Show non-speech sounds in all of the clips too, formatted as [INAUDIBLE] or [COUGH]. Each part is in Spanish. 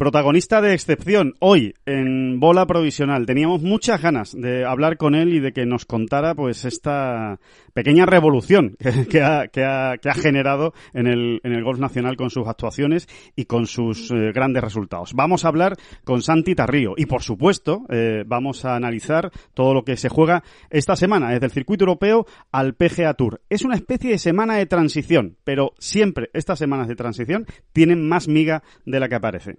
Protagonista de excepción hoy en Bola Provisional. Teníamos muchas ganas de hablar con él y de que nos contara pues esta pequeña revolución [LAUGHS] que, ha, que, ha, que ha, generado en el, en el golf nacional con sus actuaciones y con sus eh, grandes resultados. Vamos a hablar con Santi Tarrío y por supuesto eh, vamos a analizar todo lo que se juega esta semana desde el circuito europeo al PGA Tour. Es una especie de semana de transición, pero siempre estas semanas de transición tienen más miga de la que aparece.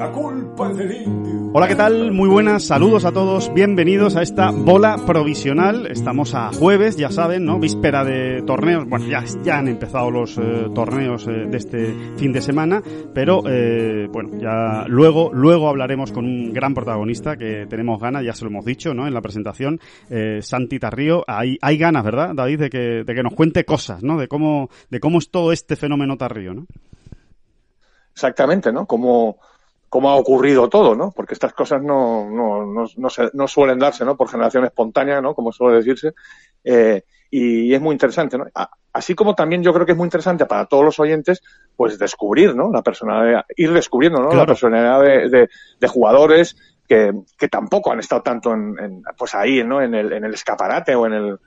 La culpa es del indio. Hola, ¿qué tal? Muy buenas, saludos a todos, bienvenidos a esta bola provisional. Estamos a jueves, ya saben, ¿no? Víspera de torneos. Bueno, ya, ya han empezado los eh, torneos eh, de este fin de semana, pero eh, bueno, ya luego, luego hablaremos con un gran protagonista que tenemos ganas, ya se lo hemos dicho, ¿no? En la presentación, Santi Tarrío. Hay, hay ganas, ¿verdad, David, de que, de que nos cuente cosas, ¿no? De cómo, de cómo es todo este fenómeno Tarrío, ¿no? Exactamente, ¿no? Como cómo ha ocurrido todo, ¿no? Porque estas cosas no, no, no, no, se, no suelen darse, ¿no? Por generación espontánea, ¿no? Como suele decirse. Eh, y es muy interesante, ¿no? Así como también yo creo que es muy interesante para todos los oyentes, pues descubrir, ¿no? La personalidad, ir descubriendo, ¿no? Claro. La personalidad de, de, de jugadores que, que, tampoco han estado tanto en, en, pues ahí, ¿no? En el, en el escaparate o en el,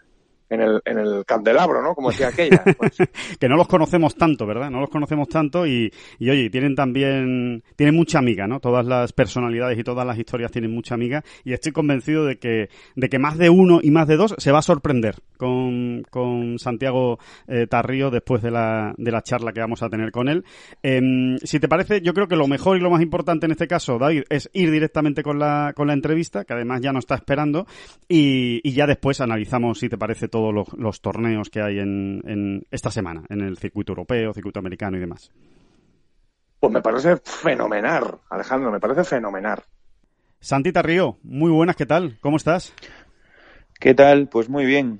en el, en el candelabro, ¿no? Como decía aquella. [LAUGHS] Pues. que no los conocemos tanto, ¿verdad? No los conocemos tanto y, y, oye, tienen también, tienen mucha amiga, ¿no? Todas las personalidades y todas las historias tienen mucha amiga y estoy convencido de que, de que más de uno y más de dos se va a sorprender con, con Santiago eh, Tarrío después de la, de la charla que vamos a tener con él. Eh, si te parece, yo creo que lo mejor y lo más importante en este caso, David, es ir directamente con la, con la entrevista, que además ya nos está esperando, y, y ya después analizamos, si te parece, todo todos los, los, torneos que hay en, en, esta semana, en el circuito europeo, circuito americano y demás. Pues me parece fenomenal, Alejandro, me parece fenomenal. Santita Río, muy buenas, ¿qué tal? ¿Cómo estás? ¿Qué tal? Pues muy bien.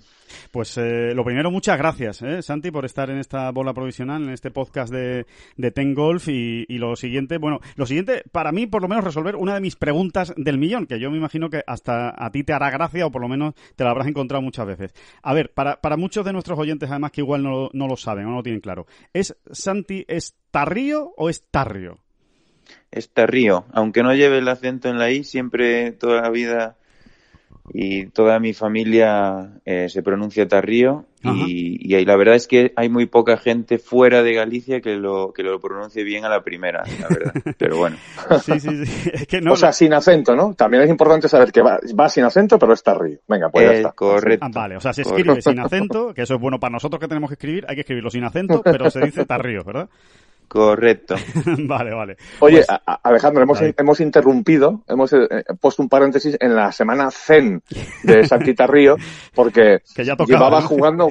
Pues eh, lo primero, muchas gracias, ¿eh, Santi, por estar en esta bola provisional, en este podcast de, de Ten Golf. Y, y, lo siguiente, bueno, lo siguiente, para mí, por lo menos, resolver una de mis preguntas del millón, que yo me imagino que hasta a ti te hará gracia o por lo menos te la habrás encontrado muchas veces. A ver, para, para muchos de nuestros oyentes, además, que igual no, no lo saben o no lo tienen claro, ¿es Santi, es Tarrío o es Tarrio? Es Tarrío, aunque no lleve el acento en la I, siempre, toda la vida y toda mi familia eh, se pronuncia Tarrío y, y, la verdad es que hay muy poca gente fuera de Galicia que lo que lo pronuncie bien a la primera, la verdad. [LAUGHS] Pero bueno. Sí, sí, sí. [LAUGHS] Es que no, o sea, sin acento, ¿no? También es importante saber que va, va sin acento, pero es Tarrío. Venga, pues eh, ya está. Correcto. Ah, vale, o sea, se escribe correcto. sin acento, que eso es bueno para nosotros que tenemos que escribir, hay que escribirlo sin acento, pero se dice Tarrío, ¿verdad? Correcto. [LAUGHS] vale, vale. Oye, pues, a, Alejandro, hemos, hemos interrumpido, hemos eh, puesto un paréntesis en la semana Zen de Santita Río, porque [LAUGHS] que ya tocaba, llevaba ¿no? jugando.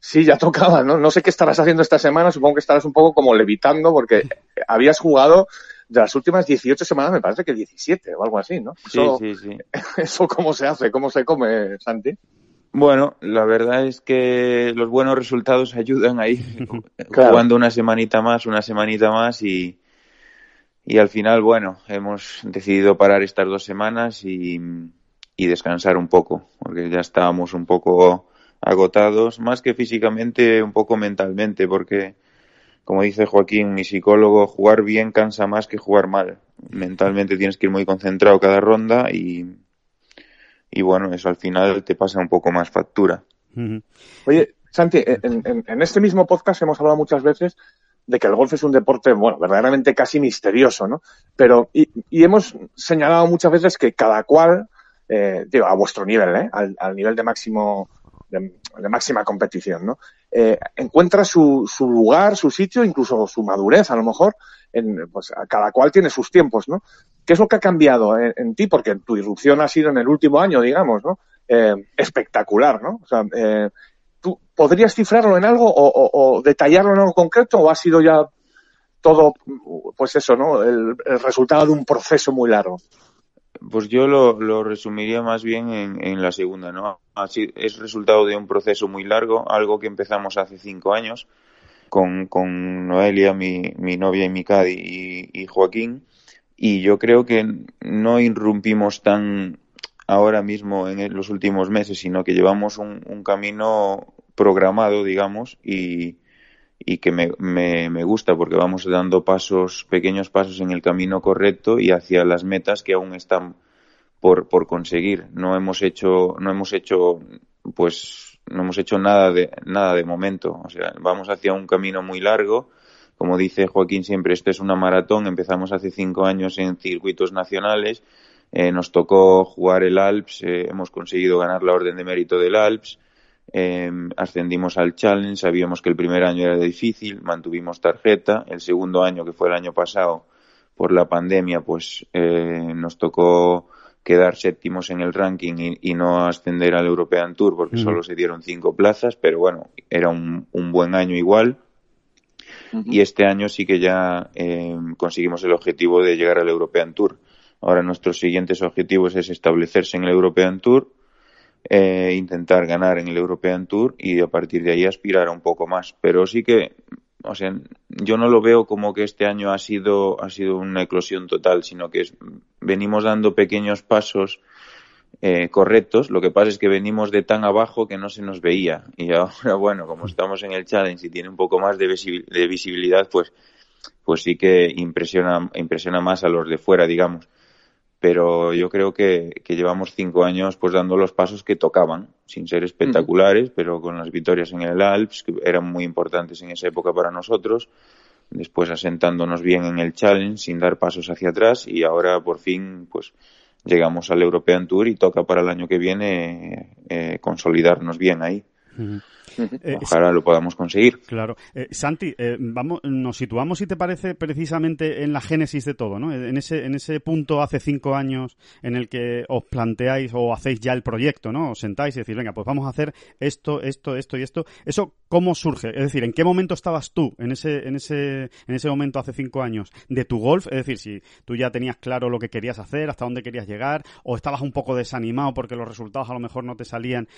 Sí, ya tocaba, ¿no? No sé qué estarás haciendo esta semana, supongo que estarás un poco como levitando, porque [LAUGHS] habías jugado de las últimas 18 semanas, me parece que 17 o algo así, ¿no? Eso, sí, sí, sí. ¿Eso cómo se hace? ¿Cómo se come, Santi? Bueno, la verdad es que los buenos resultados [LAUGHS] ayudan ahí, [LAUGHS] claro. jugando una semanita más, una semanita más y, y al final, bueno, hemos decidido parar estas dos semanas y, y descansar un poco, porque ya estábamos un poco agotados, más que físicamente, un poco mentalmente, porque, como dice Joaquín, mi psicólogo, jugar bien cansa más que jugar mal. Mentalmente tienes que ir muy concentrado cada ronda y, y bueno, eso al final te pasa un poco más factura. Uh -huh. Oye, Santi, en, en, en, este mismo podcast hemos hablado muchas veces de que el golf es un deporte, bueno, verdaderamente casi misterioso, ¿no? Pero, y, y hemos señalado muchas veces que cada cual, eh, digo, a vuestro nivel, ¿eh? Al, al nivel de máximo, de, de, máxima competición, ¿no? Eh, encuentra su, su lugar, su sitio, incluso su madurez, a lo mejor, en, pues cada cual tiene sus tiempos, ¿no? ¿Qué es lo que ha cambiado en, ti? Porque tu irrupción ha sido en el último año, digamos, ¿no? espectacular, ¿no? O sea, ¿tú podrías cifrarlo en algo o, detallarlo en algo concreto o ha sido ya todo, pues eso, ¿no? El, resultado de un proceso muy largo. Pues yo lo, resumiría más bien en, la segunda, ¿no? Es resultado de un proceso muy largo, algo que empezamos hace cinco años con, Noelia, mi, mi novia y mi Cadi y, Joaquín, y yo creo que no irrumpimos tan ahora mismo en los últimos meses, sino que llevamos un, camino programado, digamos, y, y que me, me, me, gusta porque vamos dando pasos, pequeños pasos en el camino correcto y hacia las metas que aún están por, por conseguir. No hemos hecho, no hemos hecho, pues, no hemos hecho nada de, nada de momento. O sea, vamos hacia un camino muy largo. Como dice Joaquín siempre, esto es una maratón. Empezamos hace cinco años en circuitos nacionales. Eh, nos tocó jugar el Alps. Eh, hemos conseguido ganar la orden de mérito del Alps eh, ascendimos al Challenge, sabíamos que el primer año era difícil, mantuvimos tarjeta. El segundo año, que fue el año pasado, por la pandemia, pues eh, nos tocó quedar séptimos en el ranking y, no ascender al European Tour porque solo se dieron cinco plazas, pero bueno, era un, buen año igual. Y este año sí que ya eh, conseguimos el objetivo de llegar al European Tour. Ahora nuestros siguientes objetivos es establecerse en el European Tour eh, intentar ganar en el European Tour y a partir de ahí aspirar a un poco más. Pero sí que, o sea, yo no lo veo como que este año ha sido, ha sido una eclosión total, sino que venimos dando pequeños pasos eh, correctos. Lo que pasa es que venimos de tan abajo que no se nos veía. Y ahora, [LAUGHS] bueno, como estamos en el challenge y tiene un poco más de, visibilidad, pues, pues sí que impresiona, impresiona más a los de fuera, digamos pero yo creo que, llevamos cinco años pues dando los pasos que tocaban, sin ser espectaculares, pero con las victorias en el Alps, que eran muy importantes en esa época para nosotros, después asentándonos bien en el Challenge, sin dar pasos hacia atrás, y ahora por fin pues llegamos al European Tour y toca para el año que viene eh, consolidarnos bien ahí. Eh, Ojalá lo podamos conseguir. Claro. Eh, Santi, eh, vamos, nos situamos, si te parece, precisamente en la génesis de todo, ¿no? En ese, en ese punto hace cinco años en el que os planteáis o hacéis ya el proyecto, ¿no? Os sentáis y decís, venga, pues vamos a hacer esto, esto, esto y esto. ¿Eso cómo surge? Es decir, ¿en qué momento estabas tú en ese, en ese, en ese momento hace cinco años de tu golf? Es decir, si tú ya tenías claro lo que querías hacer, hasta dónde querías llegar, o estabas un poco desanimado porque los resultados a lo mejor no te salían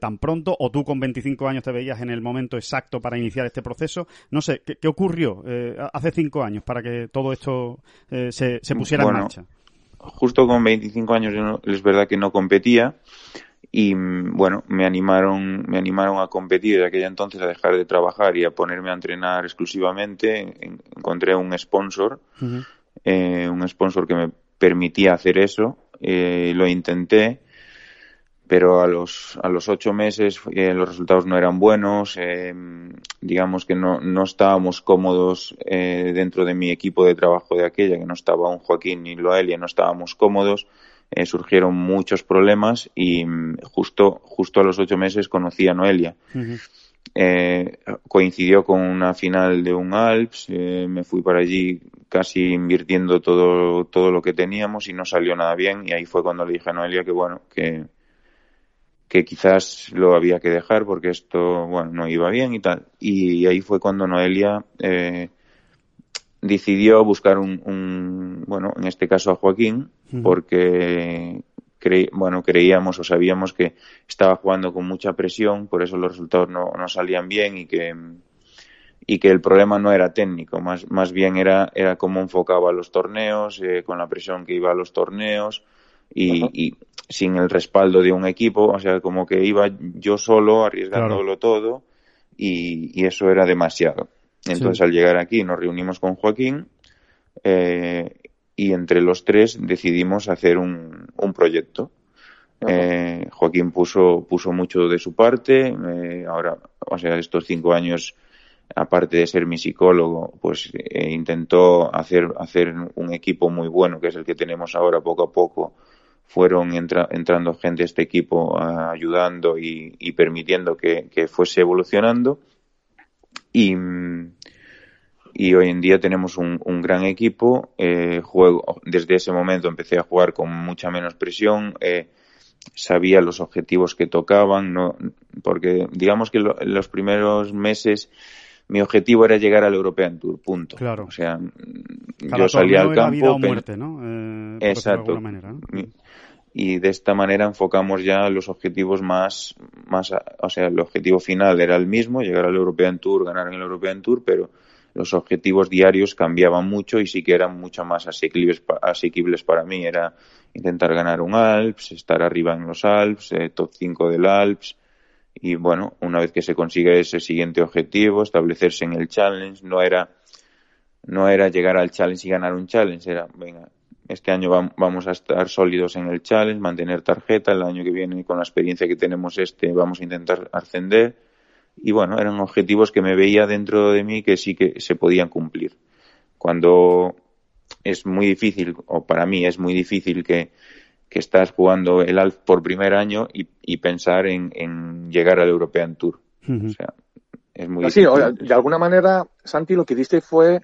tan pronto, o tú con 25 años te veías en el momento exacto para iniciar este proceso. No sé, ¿qué, ocurrió eh, hace cinco años para que todo esto eh, se, pusiera en marcha? Justo con 25 años es verdad que no competía y bueno, me animaron, me animaron a competir de aquella entonces, a dejar de trabajar y a ponerme a entrenar exclusivamente. Encontré un sponsor, eh, un sponsor que me permitía hacer eso. lo intenté pero a los, a los ocho meses eh, los resultados no eran buenos, eh, digamos que no, no estábamos cómodos eh, dentro de mi equipo de trabajo de aquella, que no estaba un Joaquín ni Loelia, no estábamos cómodos, surgieron muchos problemas y mm, justo, justo a los ocho meses conocí a Noelia. coincidió con una final de un Alps, me fui para allí casi invirtiendo todo, todo lo que teníamos y no salió nada bien y ahí fue cuando le dije a Noelia que bueno, que, que quizás lo había que dejar porque esto, bueno, no iba bien y tal. Y ahí fue cuando Noelia eh, decidió buscar un, bueno, en este caso a Joaquín, porque bueno, creíamos o sabíamos que estaba jugando con mucha presión, por eso los resultados no, no salían bien y que y que el problema no era técnico, más, más bien era, era cómo enfocaba los torneos, eh, con la presión que iba a los torneos, y, sin el respaldo de un equipo, o sea, como que iba yo solo arriesgándolo todo y, eso era demasiado. Entonces al llegar aquí nos reunimos con Joaquín eh, y entre los tres decidimos hacer un, un proyecto. Eh, Joaquín puso, puso mucho de su parte, eh, ahora, o sea, estos cinco años aparte de ser mi psicólogo, pues intentó hacer, hacer un equipo muy bueno, que es el que tenemos ahora poco a poco, fueron entrando gente a este equipo ayudando y, permitiendo que, fuese evolucionando. Y, y, hoy en día tenemos un, gran equipo. Eh, juego, desde ese momento empecé a jugar con mucha menos presión. Eh, sabía los objetivos que tocaban, no, porque digamos que en los primeros meses mi objetivo era llegar al European Tour, punto. Claro. O sea, yo salía al campo. muerte, ¿no? Eh, exacto. Y de esta manera enfocamos ya los objetivos más, más, o sea, el objetivo final era el mismo, llegar al European Tour, ganar en el European Tour, pero los objetivos diarios cambiaban mucho y sí que eran mucho más asequibles, asequibles para mí. Era intentar ganar un Alps, estar arriba en los Alps, eh, top 5 del Alps. Y bueno, una vez que se consigue ese siguiente objetivo, establecerse en el challenge, no era, no era llegar al challenge y ganar un challenge, era, venga, este año vamos a estar sólidos en el challenge, mantener tarjeta, el año que viene con la experiencia que tenemos este vamos a intentar ascender y bueno, eran objetivos que me veía dentro de mí que sí que se podían cumplir. Cuando es muy difícil, o para mí es muy difícil que, que estás jugando el ALF por primer año y, y pensar en, en, llegar al European Tour. O sea, es muy sí, de alguna manera, Santi, lo que diste fue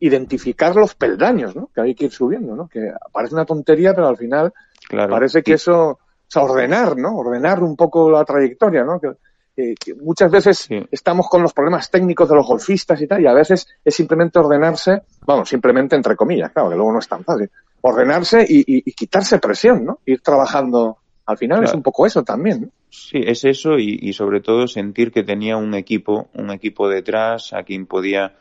identificar los peldaños, ¿no? Que hay que ir subiendo, ¿no? Que parece una tontería, pero al final parece que eso, o sea, ordenar, ¿no? Ordenar un poco la trayectoria, ¿no? Que, muchas veces estamos con los problemas técnicos de los golfistas y tal, y a veces es simplemente ordenarse, vamos, simplemente entre comillas, claro, que luego no es tan fácil, ordenarse y, quitarse presión, ¿no? Ir trabajando. Al final es un poco eso también. ¿no? Sí, es eso y, sobre todo sentir que tenía un equipo, un equipo detrás a quien podía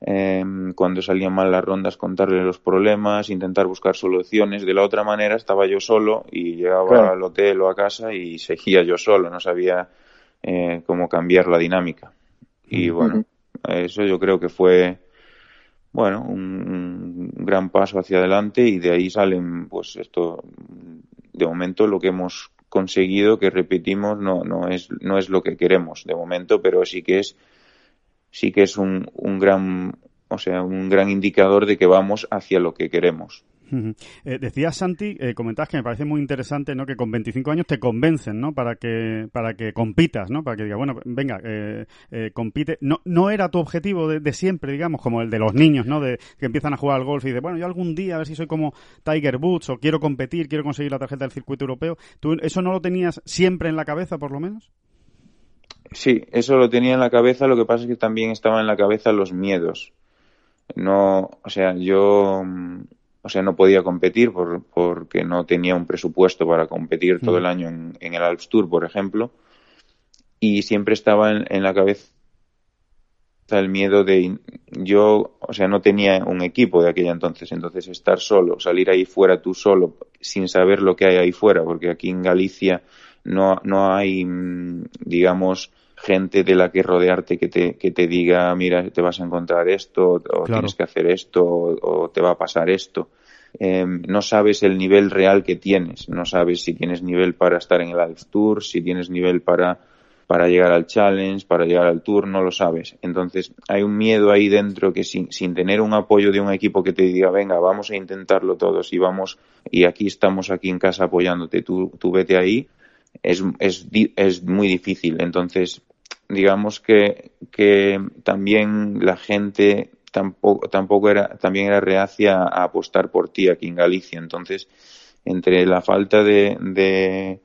eh, cuando salían mal las rondas contarle los problemas, intentar buscar soluciones. De la otra manera estaba yo solo y llegaba al hotel o a casa y seguía yo solo, no sabía eh, cómo cambiar la dinámica. Y bueno, eso yo creo que fue, bueno, un, gran paso hacia adelante y de ahí salen, pues esto, de momento lo que hemos conseguido, que repetimos, no, no es, no es lo que queremos de momento, pero sí que es, sí que es un, un gran, o sea, un gran indicador de que vamos hacia lo que queremos. Eh, decías, Santi, eh, comentabas que me parece muy interesante, ¿no? Que con 25 años te convencen, ¿no? Para que, para que compitas, ¿no? Para que digas, bueno, venga, eh, eh, compite. No, no era tu objetivo de, siempre, digamos, como el de los niños, ¿no? De que empiezan a jugar al golf y dicen, bueno, yo algún día a ver si soy como Tiger Woods o quiero competir, quiero conseguir la tarjeta del circuito europeo. ¿Tú eso no lo tenías siempre en la cabeza, por lo menos? Sí, eso lo tenía en la cabeza, lo que pasa es que también estaba en la cabeza los miedos. No, o sea, yo mm, o sea, no podía competir por, porque no tenía un presupuesto para competir todo el año en, el Alps Tour, por ejemplo, y siempre estaba en, la cabeza el miedo de yo, o sea, no tenía un equipo de aquella entonces, entonces estar solo, salir ahí fuera tú solo, sin saber lo que hay ahí fuera, porque aquí en Galicia no, no hay, mm, digamos, gente de la que rodearte que te, que te diga, mira, te vas a encontrar esto, o tienes que hacer esto, o, te va a pasar esto. Em, no sabes el nivel real que tienes, no sabes si tienes nivel para estar en el Alps Tour, si tienes nivel para, para llegar al Challenge, para llegar al Tour, no lo sabes. Entonces, hay un miedo ahí dentro que sin, sin tener un apoyo de un equipo que te diga, venga, vamos a intentarlo todos y vamos, y aquí estamos aquí en casa apoyándote, tú, tú vete ahí, es, es, es muy difícil. Entonces, digamos que, que también la gente tampoco, tampoco era, también era reacia a apostar por ti aquí en Galicia. Entonces, entre la falta de, de,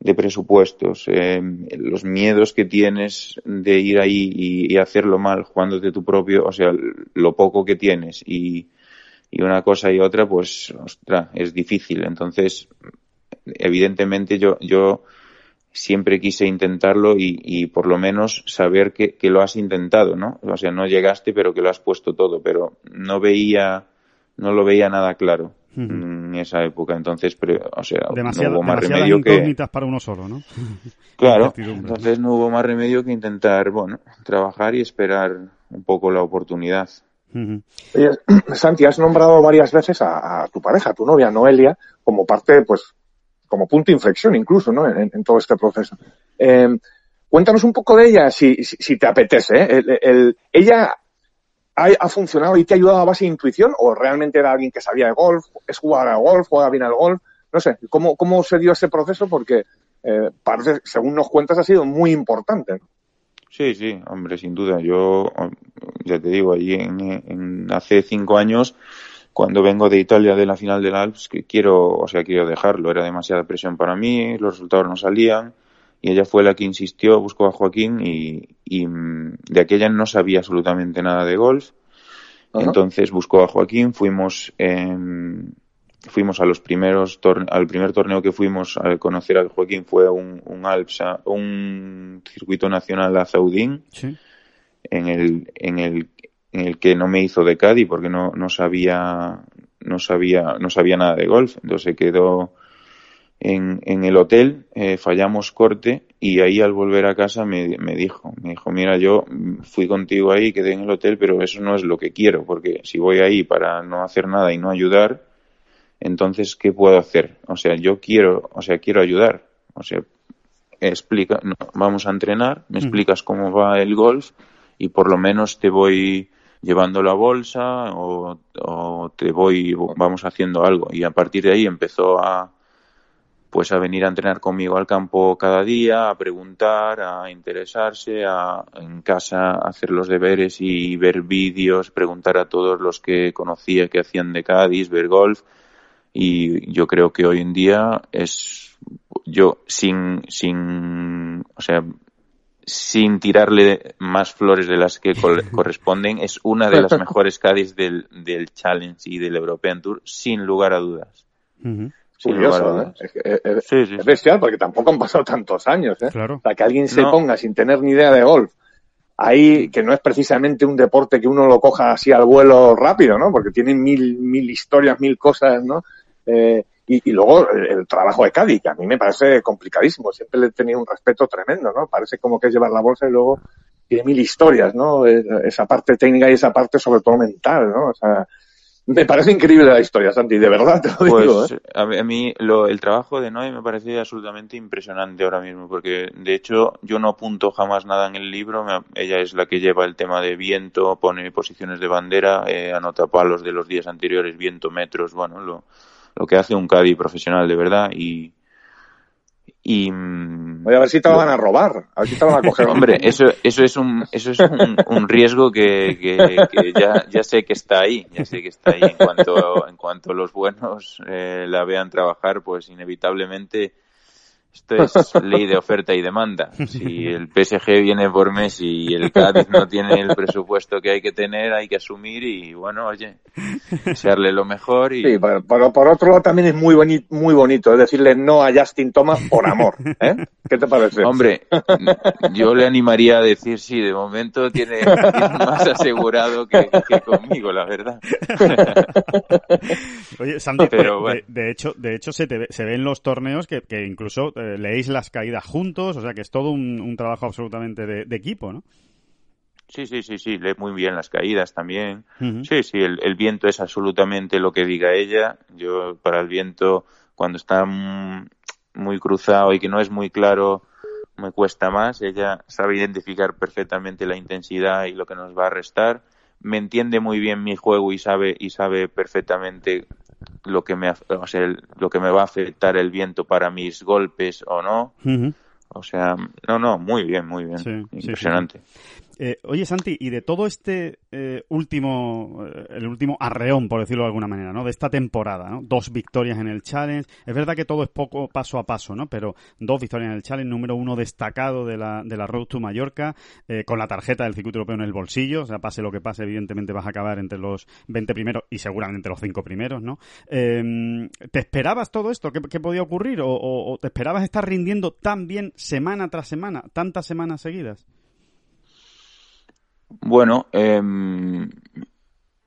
de presupuestos, eh, los miedos que tienes de ir ahí y, hacerlo mal, jugándote tu propio, o sea, lo poco que tienes y, y una cosa y otra, pues, ostras, es difícil. Entonces, evidentemente yo, yo siempre quise intentarlo y, por lo menos saber que, lo has intentado, ¿no? O sea, no llegaste, pero que lo has puesto todo, pero no veía, no lo veía nada claro en esa época. Entonces, pero, o sea, no hubo más remedio que. para uno solo, ¿no? [LAUGHS] claro. [LAUGHS] Entonces no hubo más remedio que intentar, bueno, trabajar y esperar un poco la oportunidad. Oye, [CLEARS THROAT] Santi, has nombrado varias veces a, a, tu pareja, a tu novia Noelia, como parte, pues, como punto de inflexión incluso, ¿no? En, todo este proceso. Eh, cuéntanos un poco de ella, si, si, te apetece. ¿eh? El, ¿Ella ha, funcionado y te ha ayudado a base de intuición o realmente era alguien que sabía de golf, es jugar al golf, juega bien al golf? No sé, ¿cómo, cómo se dio ese proceso? Porque eh, parece, según nos cuentas, ha sido muy importante. Sí, sí, hombre, sin duda. Yo, ya te digo, en, en hace cinco años cuando vengo de Italia de la final del Alps que quiero, o sea, quiero dejarlo. Era demasiada presión para mí, los resultados no salían y ella fue la que insistió, buscó a Joaquín y, y mm, de aquella no sabía absolutamente nada de golf. Entonces buscó a Joaquín, fuimos fuimos a los primeros al primer torneo que fuimos a conocer a Joaquín fue un, un Alps, un circuito nacional a Zaudín. En el, en el en el que no me hizo de Cádiz porque no, no sabía no sabía no sabía nada de golf. Entonces quedó en, en el hotel eh, fallamos corte y ahí al volver a casa me, me dijo me dijo mira yo fui contigo ahí quedé en el hotel pero eso no es lo que quiero porque si voy ahí para no hacer nada y no ayudar entonces qué puedo hacer o sea yo quiero o sea quiero ayudar. O sea explica vamos a entrenar me explicas cómo va el golf y por lo menos te voy llevando la bolsa o, te voy, vamos haciendo algo. Y a partir de ahí empezó a, pues a venir a entrenar conmigo al campo cada día, a preguntar, a interesarse, a en casa hacer los deberes y ver vídeos, preguntar a todos los que conocía que hacían de Cádiz, ver golf. Y yo creo que hoy en día es, yo sin, sin, o sea, sin tirarle más flores de las que [LAUGHS] corresponden, es una de las mejores Cádiz del, del Challenge y del European Tour, sin lugar a dudas. Curioso, ¿eh? Es, bestial porque tampoco han pasado tantos años, ¿eh? Para que alguien se ponga sin tener ni idea de golf, ahí que no es precisamente un deporte que uno lo coja así al vuelo rápido, ¿no? Porque tiene mil, mil historias, mil cosas, ¿no? Eh, y, luego el, trabajo de Cádiz, que a mí me parece complicadísimo. Siempre le he tenido un respeto tremendo, ¿no? Parece como que es llevar la bolsa y luego tiene mil historias, ¿no? Esa parte técnica y esa parte sobre todo mental, ¿no? O sea, me parece increíble la historia, Santi, de verdad te lo pues, digo. ¿eh? A mí lo, el trabajo de Noé me parece absolutamente impresionante ahora mismo, porque de hecho yo no apunto jamás nada en el libro, ella es la que lleva el tema de viento, pone posiciones de bandera, eh, anota palos de los días anteriores, viento, metros, bueno, lo, lo que hace un Caddy profesional de verdad y y Voy a ver si te lo van a robar, a ver si te van a coger. [LAUGHS] Hombre, eso, eso es un, eso es un, riesgo que, que, ya, ya sé que está ahí, ya sé que está ahí. En cuanto, en cuanto los buenos eh, la vean trabajar, pues inevitablemente esto es ley de oferta y demanda. Si el PSG viene por Messi y el Cádiz no tiene el presupuesto que hay que tener, hay que asumir y, bueno, oye, desearle lo mejor. Y... Sí, pero, por otro lado también es muy, bonito, muy bonito es decirle no a Justin Thomas por amor. ¿eh? ¿Qué te parece? Hombre, yo le animaría a decir sí, de momento tiene, más asegurado que, conmigo, la verdad. Oye, Sandy, pero, de, hecho, de hecho se, te, se ven los torneos que, que incluso eh, leéis las caídas juntos, o sea que es todo un, trabajo absolutamente de, equipo, ¿no? Sí, sí, sí, sí, lee muy bien las caídas también. Sí, sí, el, viento es absolutamente lo que diga ella. Yo para el viento, cuando está muy cruzado y que no es muy claro, me cuesta más. Ella sabe identificar perfectamente la intensidad y lo que nos va a restar. Me entiende muy bien mi juego y sabe y sabe perfectamente lo que me o sea, lo que me va a afectar el viento para mis golpes o no. O sea, no, no, muy bien, muy bien. Impresionante. Eh, oye, Santi, y de todo este eh, último, eh, el último arreón, por decirlo de alguna manera, ¿no? De esta temporada, ¿no? Dos victorias en el Challenge. Es verdad que todo es poco paso a paso, ¿no? Pero dos victorias en el Challenge, número uno destacado de la, de la Road to Mallorca, con la tarjeta del circuito europeo en el bolsillo. O sea, pase lo que pase, evidentemente vas a acabar entre los 20 primeros y seguramente los 5 primeros, ¿no? Em, ¿Te esperabas todo esto? ¿Qué, podía ocurrir? ¿O, o te esperabas estar rindiendo tan bien semana tras semana, tantas semanas seguidas? Bueno, em,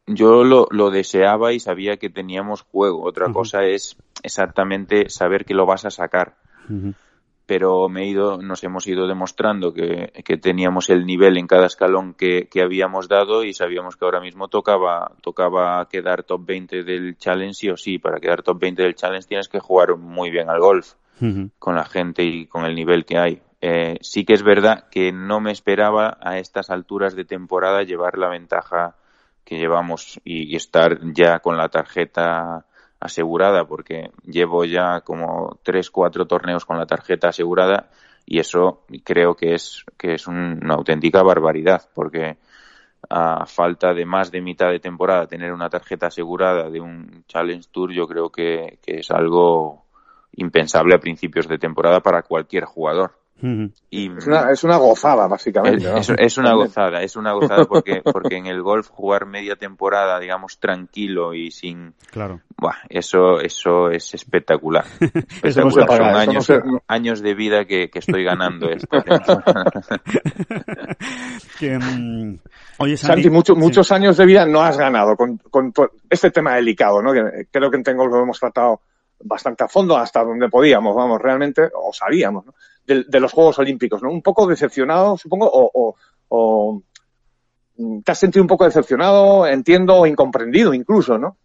yo lo, lo, deseaba y sabía que teníamos juego. Otra cosa es exactamente saber que lo vas a sacar. Pero me he ido, nos hemos ido demostrando que, que teníamos el nivel en cada escalón que, que, habíamos dado y sabíamos que ahora mismo tocaba, tocaba quedar top 20 del challenge sí o sí. Para quedar top 20 del challenge tienes que jugar muy bien al golf con la gente y con el nivel que hay. Eh, sí que es verdad que no me esperaba a estas alturas de temporada llevar la ventaja que llevamos y, estar ya con la tarjeta asegurada, porque llevo ya como tres, cuatro torneos con la tarjeta asegurada y eso creo que es, que es una auténtica barbaridad, porque a falta de más de mitad de temporada tener una tarjeta asegurada de un Challenge Tour, yo creo que, que es algo impensable a principios de temporada para cualquier jugador y, es, una, es, una, gozada, básicamente. Es, una [LAUGHS] gozada, es una gozada porque, porque en el golf jugar media temporada, digamos, tranquilo y sin... Claro. eso, eso es espectacular. [LAUGHS] espectacular. Son años, años de vida que, que estoy ganando esto. [LAUGHS] Mm, oye, Santi, muchos años de vida no has ganado con, con este tema delicado, ¿no? Que creo que en Tengo lo hemos tratado bastante a fondo hasta donde podíamos, vamos, realmente, o sabíamos, ¿no? De, los Juegos Olímpicos, ¿no? Un poco decepcionado, supongo, o, o, mm, te has sentido un poco decepcionado, entiendo, o incomprendido incluso, ¿no?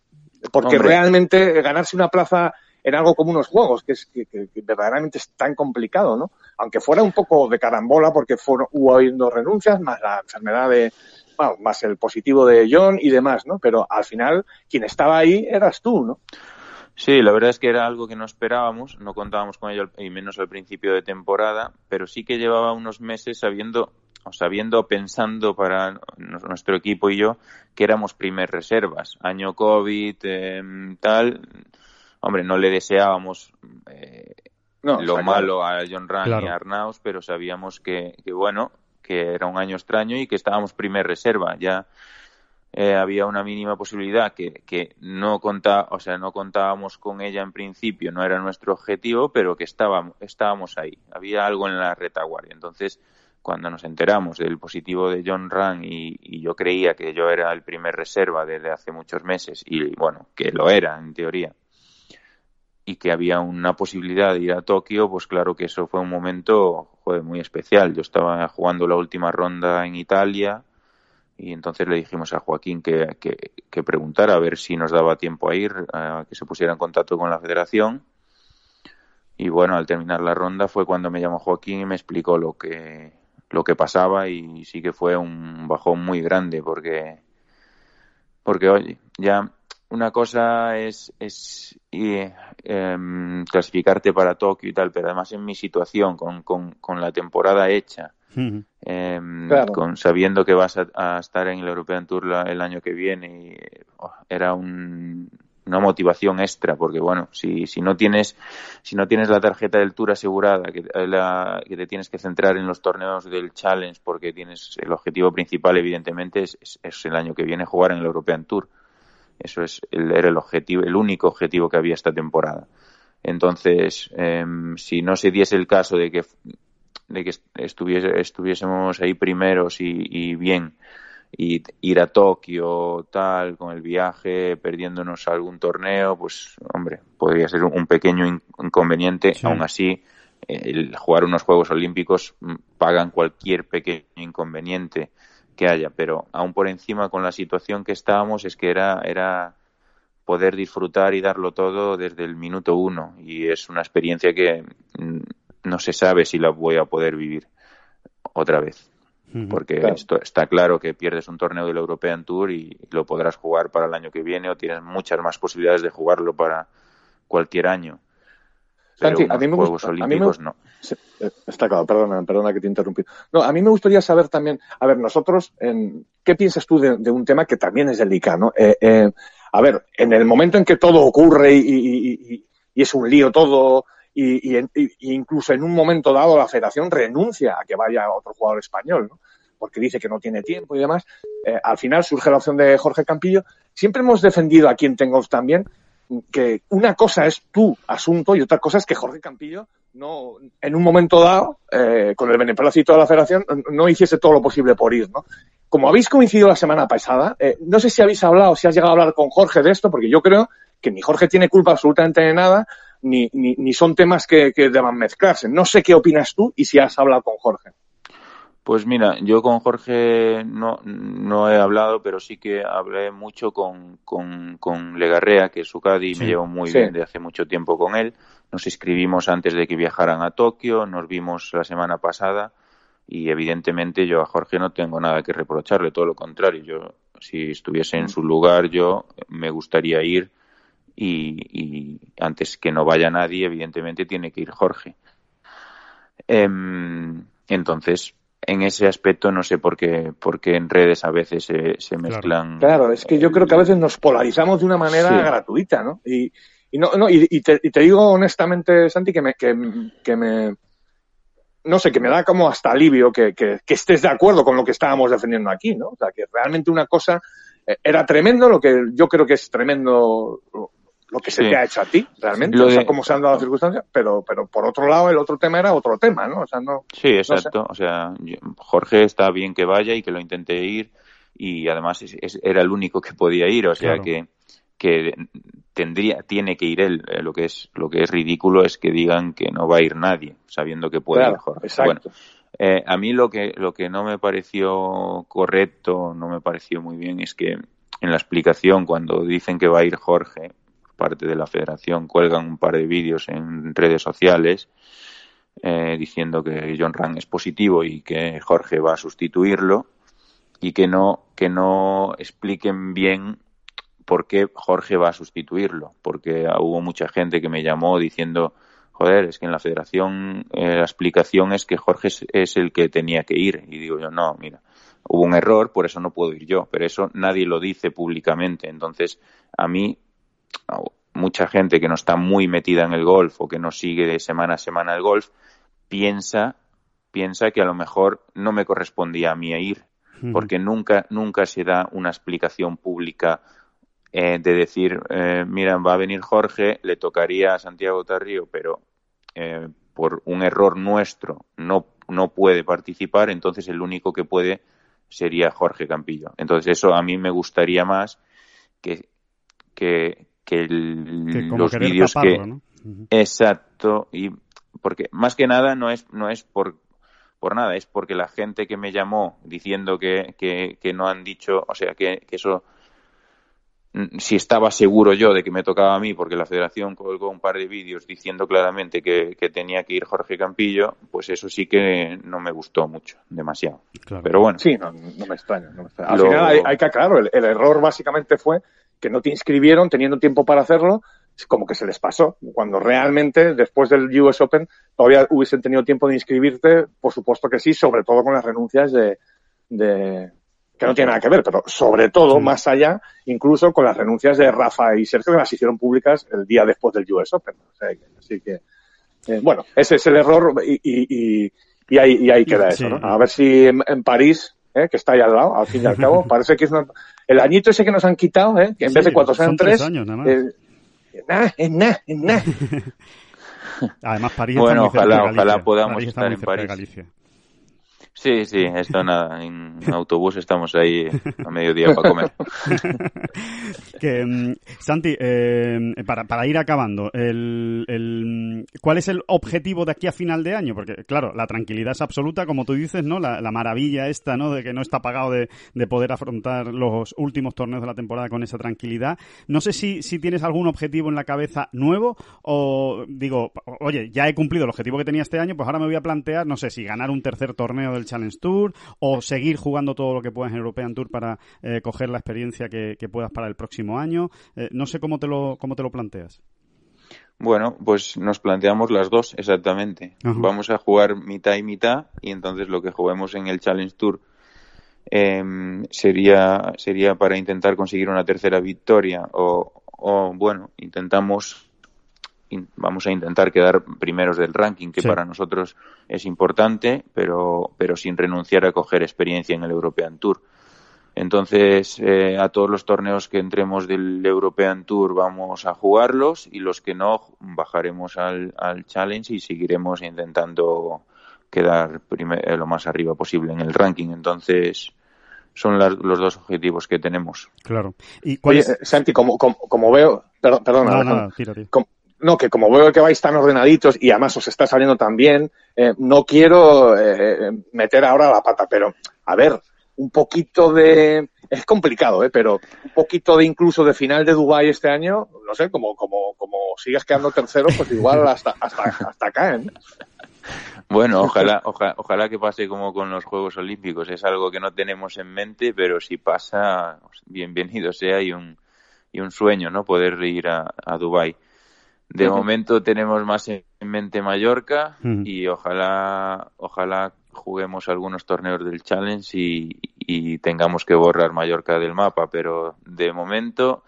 Porque realmente ganarse una plaza en algo como unos juegos, que es que, verdaderamente es tan complicado, ¿no? Aunque fuera un poco de carambola, porque fueron, hubo habiendo renuncias, más la enfermedad de, bueno, más el positivo de John y demás, ¿no? Pero al final, quien estaba ahí eras tú, ¿no? Sí, la verdad es que era algo que no esperábamos, no contábamos con ello y menos al principio de temporada, pero sí que llevaba unos meses sabiendo, o sabiendo, pensando para nuestro equipo y yo que éramos primer reservas. Año COVID, em, tal, hombre, no le deseábamos eh, lo malo a John Rand y a Arnaus, pero sabíamos que, que, bueno, que era un año extraño y que estábamos primer reserva. Ya eh, había una mínima posibilidad que, que no contá, o sea, no contábamos con ella en principio, no era nuestro objetivo, pero que estábamos, estábamos ahí. Había algo en la retaguardia. Entonces, cuando nos enteramos del positivo de John Rang y, yo creía que yo era el primer reserva desde hace muchos meses y bueno, que lo era en teoría y que había una posibilidad de ir a Tokio, pues claro que eso fue un momento muy especial. Yo estaba jugando la última ronda en Italia, y entonces le dijimos a Joaquín que, que, preguntara a ver si nos daba tiempo a ir, a que se pusiera en contacto con la federación. Y bueno, al terminar la ronda fue cuando me llamó Joaquín y me explicó lo que, lo que pasaba y sí que fue un bajón muy grande porque, porque oye, ya una cosa es, es em, clasificarte para Tokio y tal, pero además en mi situación, con, con, con la temporada hecha, Em, con, sabiendo que vas a, estar en el European Tour el año que viene y oh, era una motivación extra porque bueno si, si no tienes si no tienes la tarjeta del Tour asegurada que, la, que te tienes que centrar en los torneos del Challenge porque tienes el objetivo principal evidentemente es, es, el año que viene jugar en el European Tour. Eso es el, era el objetivo el único objetivo que había esta temporada. Entonces, em, si no se diese el caso de que de que estuviese, estuviésemos ahí primeros y, bien. Y ir a Tokio tal con el viaje perdiéndonos algún torneo pues hombre podría ser un pequeño inconveniente. Aún así el jugar unos Juegos Olímpicos mm, pagan cualquier pequeño inconveniente que haya. Pero aún por encima con la situación que estábamos es que era era poder disfrutar y darlo todo desde el minuto uno. Y es una experiencia que mm, no se sabe si la voy a poder vivir otra vez. Porque esto está claro que pierdes un torneo del European Tour y lo podrás jugar para el año que viene o tienes muchas más posibilidades de jugarlo para cualquier año. Pero a mí me Juegos Olímpicos no. Eh, está claro, perdona, perdona que te interrumpí. No, a mí me gustaría saber también, a ver, nosotros, en, ¿qué piensas tú de, un tema que también es delicado? Eh, eh, a ver, en el momento en que todo ocurre y, y es un lío todo, y, incluso en un momento dado la federación renuncia a que vaya otro jugador español, ¿no? porque dice que no tiene tiempo y demás. Eh, al final surge la opción de Jorge Campillo. Siempre hemos defendido aquí en Tengo también que una cosa es tu asunto y otra cosa es que Jorge Campillo no, en un momento dado, eh, con el beneplácito de la federación, no hiciese todo lo posible por ir, ¿no? Como habéis coincidido la semana pasada, eh, no sé si habéis hablado, si has llegado a hablar con Jorge de esto, porque yo creo que ni Jorge tiene culpa absolutamente de nada, ni, ni, son temas que, deban mezclarse. No sé qué opinas tú y si has hablado con Jorge. Pues mira, yo con Jorge no, no he hablado, pero sí que hablé mucho con, con, con Legarrea, que es su Cadi, me llevo muy bien de hace mucho tiempo con él. Nos inscribimos antes de que viajaran a Tokio, nos vimos la semana pasada y evidentemente yo a Jorge no tengo nada que reprocharle, todo lo contrario. Yo, si estuviese en su lugar, yo me gustaría ir y, antes que no vaya nadie, evidentemente tiene que ir Jorge. Em, entonces, en ese aspecto no sé por qué, porque en redes a veces se, se mezclan. Claro. es que yo creo que a veces nos polarizamos de una manera gratuita, ¿no? Y, y no, no y, te, y, te, digo honestamente, Santi, que me, que, que me, no sé, que me da como hasta alivio que, que, que, estés de acuerdo con lo que estábamos defendiendo aquí, ¿no? O sea, que realmente una cosa eh, era tremendo, lo que yo creo que es tremendo lo que se te ha hecho a ti, realmente, o sea, cómo se han dado las circunstancias, pero, pero por otro lado el otro tema era otro tema, ¿no? O sea, no. Sí, exacto, o sea, Jorge está bien que vaya y que lo intente ir y además era el único que podía ir, o sea que que tendría tiene que ir él. Eh, lo que es lo que es ridículo es que digan que no va a ir nadie sabiendo que puede ir Jorge. bueno eh, a mí lo que lo que no me pareció correcto no me pareció muy bien es que en la explicación cuando dicen que va a ir Jorge parte de la federación cuelgan un par de vídeos en redes sociales eh, diciendo que John Rang es positivo y que Jorge va a sustituirlo y que no que no expliquen bien por qué Jorge va a sustituirlo porque hubo mucha gente que me llamó diciendo joder es que en la federación eh, la explicación es que Jorge es, es el que tenía que ir y digo yo no mira hubo un error, por eso no puedo ir yo, pero eso nadie lo dice públicamente. Entonces, a mí mucha gente que no está muy metida en el golf o que no sigue de semana a semana el golf piensa piensa que a lo mejor no me correspondía a mí ir porque nunca nunca se da una explicación pública eh, de decir eh, mira va a venir Jorge le tocaría a Santiago Tarrío pero eh, por un error nuestro no no puede participar entonces el único que puede sería Jorge Campillo. Entonces eso a mí me gustaría más que que, que, los vídeos que exacto y porque más que nada no es no es por por nada es porque la gente que me llamó diciendo que, que, no han dicho o sea que, eso mm, si estaba seguro yo de que me tocaba a mí, porque la federación colgó un par de vídeos diciendo claramente que, tenía que ir Jorge Campillo, pues eso sí que no me gustó mucho, demasiado. Pero bueno. Sí, no, me extraña. No me extraña. Al final hay, que aclarar, el, error básicamente fue que no te inscribieron teniendo tiempo para hacerlo, como que se les pasó. Cuando realmente, después del US Open, todavía hubiesen tenido tiempo de inscribirte, por supuesto que sí, sobre todo con las renuncias de, de que no tiene nada que ver, pero sobre todo, más allá, incluso con las renuncias de Rafa y Sergio, que las hicieron públicas el día después del US Open. así que, eh, bueno, ese es el error y, y, y, ahí, y ahí queda eso, ¿no? A ver si en París ¿eh? que está ahí al lado, al fin y al cabo. [LAUGHS] Parece que es el añito ese que nos han quitado, ¿eh? que en vez de cuatro sean tres. años, nada, eh, nada, es nada, es nada. [LAUGHS] Además, París bueno, ojalá, ojalá podamos estar en París. Sí, sí, esto nada. En autobús estamos ahí a mediodía para comer. [LAUGHS] que, mm, Santi, eh, para, para, ir acabando, el, el, ¿cuál es el objetivo de aquí a final de año? Porque, claro, la tranquilidad es absoluta, como tú dices, ¿no? La, la maravilla esta, ¿no? De que no está pagado de, de, poder afrontar los últimos torneos de la temporada con esa tranquilidad. No sé si, si tienes algún objetivo en la cabeza nuevo o digo, oye, ya he cumplido el objetivo que tenía este año, pues ahora me voy a plantear, no sé, si ganar un tercer torneo del Challenge Tour o seguir jugando todo lo que puedas en European Tour para eh, coger la experiencia que, puedas para el próximo año. Eh, no sé cómo te lo, cómo te lo planteas. Bueno, pues nos planteamos las dos exactamente. Vamos a jugar mitad y mitad y entonces lo que juguemos en el Challenge Tour em, sería sería para intentar conseguir una tercera victoria o, o bueno intentamos vamos a intentar quedar primeros del ranking, que para nosotros es importante, pero, pero sin renunciar a coger experiencia en el European Tour. Entonces, eh, a todos los torneos que entremos del European Tour vamos a jugarlos y los que no, bajaremos al, al Challenge y seguiremos intentando quedar eh, lo más arriba posible en el ranking. Entonces, son los dos objetivos que tenemos. Claro. ¿Y cuál es... Santi, como, como, veo, perdón, perdona, no, que como veo que vais tan ordenaditos y además os está saliendo tan bien, eh, no quiero eh, meter ahora la pata, pero a ver, un poquito de es complicado, ¿eh? pero un poquito de incluso de final de Dubai este año, no sé, como como como sigas quedando tercero, pues igual hasta hasta hasta caen. Bueno, ojalá, ojalá que pase como con los Juegos Olímpicos. Es algo que no tenemos en mente, pero si pasa, bienvenido sea y un, y un sueño, ¿no? Poder ir a, a Dubái. De momento tenemos más en en mente Mallorca y ojalá, ojalá juguemos algunos torneos del Challenge y, y, tengamos que borrar Mallorca del mapa, pero de momento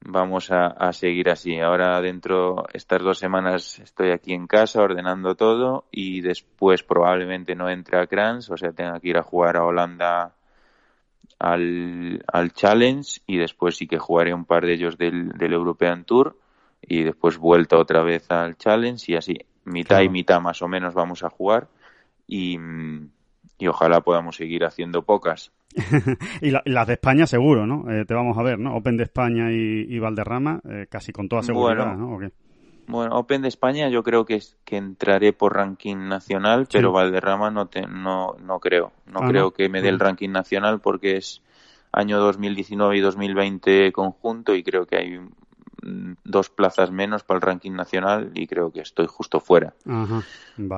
vamos a, seguir así. Ahora dentro estas dos semanas estoy aquí en casa ordenando todo y después probablemente no entre a Crans, o sea, tenga que ir a jugar a Holanda al, al Challenge y después sí que jugaré un par de ellos del, del European Tour y después vuelta otra vez al Challenge y así mitad y mitad más o menos vamos a jugar y, y ojalá podamos seguir haciendo pocas. [LAUGHS] y las de España seguro, ¿no? Eh, te vamos a ver, ¿no? Open de España y, Valderrama eh, casi con toda seguridad, ¿no? Bueno, Open de España yo creo que, es, que entraré por ranking nacional, pero Valderrama no, te, no, no creo. No ah, creo que me dé el ranking nacional porque es año 2019 y 2020 conjunto y creo que hay dos plazas menos para el ranking nacional y creo que estoy justo fuera.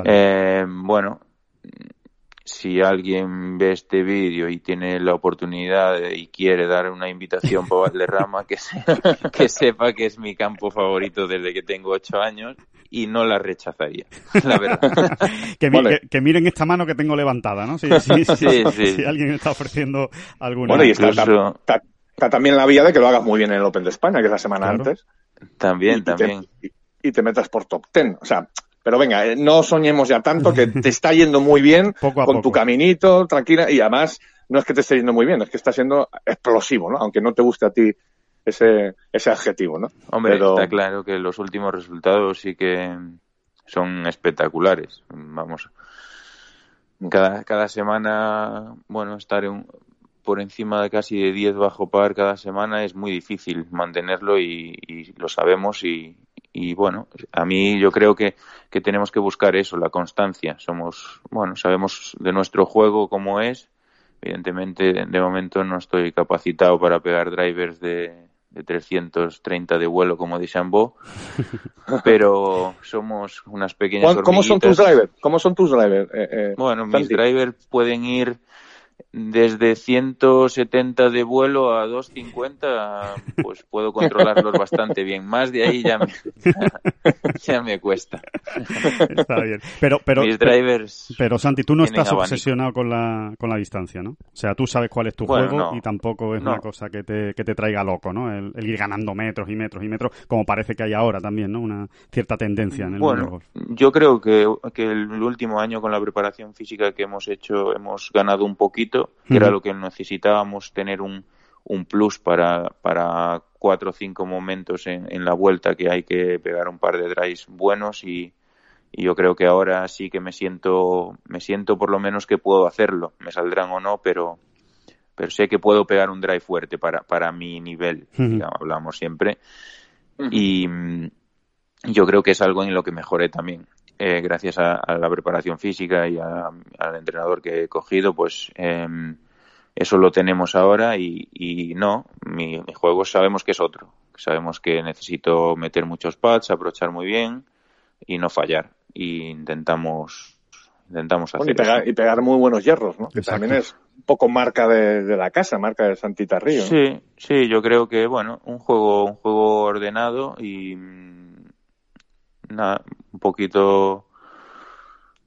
Eh, bueno, si alguien ve este vídeo y tiene la oportunidad y quiere dar una invitación para Valderrama, que, [LAUGHS] que sepa que es mi campo favorito desde que tengo ocho años y no la rechazaría, la verdad. [LAUGHS] que, miren esta mano que tengo levantada, ¿no? Si, si, [LAUGHS] alguien está ofreciendo alguna... Bueno, y está, también la vía de que lo hagas muy bien en el Open de España, que es la semana antes. También, también. y, te metas por top ten. O sea, pero venga, eh, no soñemos ya tanto, que te está yendo muy bien [LAUGHS] con tu caminito, tranquila, y además no es que te esté yendo muy bien, es que está siendo explosivo, ¿no? Aunque no te guste a ti ese, ese adjetivo, ¿no? Hombre, está claro que los últimos resultados sí que son espectaculares. Vamos, cada, cada semana, bueno, estar en, por encima de casi de 10 bajo par cada semana es muy difícil mantenerlo y, lo sabemos y, bueno, a mí yo creo que, que, tenemos que buscar eso, la constancia. Somos, bueno, sabemos de nuestro juego cómo es. Evidentemente, de momento no estoy capacitado para pegar drivers de, de 330 de vuelo como de Chambó, [LAUGHS] pero somos unas pequeñas ¿Cómo son tus drivers? ¿Cómo son tus drivers? Eh, eh, bueno, mis drivers pueden ir desde 170 de vuelo a 250, pues puedo controlarlos [LAUGHS] bastante bien. Más de ahí ya me, [LAUGHS] ya me cuesta. Está bien. Pero, pero, Mis drivers pero, Santi, tú no estás obsesionado con la, con la distancia, ¿no? O sea, tú sabes cuál es tu juego y tampoco es una cosa que te, que te traiga loco, ¿no? El, ir ganando metros y metros y metros, como parece que hay ahora también, ¿no? Una cierta tendencia en el bueno, Yo creo que, que el último año con la preparación física que hemos hecho hemos ganado un poquito que era lo que necesitábamos, tener un, un plus para, para cuatro o cinco momentos en, en, la vuelta que hay que pegar un par de drives buenos y, y, yo creo que ahora sí que me siento, me siento por lo menos que puedo hacerlo, me saldrán o no, pero, pero sé que puedo pegar un drive fuerte para, para mi nivel, hablamos siempre. Y yo creo que es algo en lo que mejoré también. Eh, gracias a, la preparación física y al entrenador que he cogido, pues em, eso lo tenemos ahora y, no, mi, juego sabemos que es otro. Sabemos que necesito meter muchos pads, aprovechar muy bien y no fallar. Y intentamos, intentamos hacer y, pegar, y pegar muy buenos hierros, ¿no? Que también es un poco marca de, la casa, marca de Santita Río. Sí, sí, yo creo que, bueno, un juego, un juego ordenado y nada, un poquito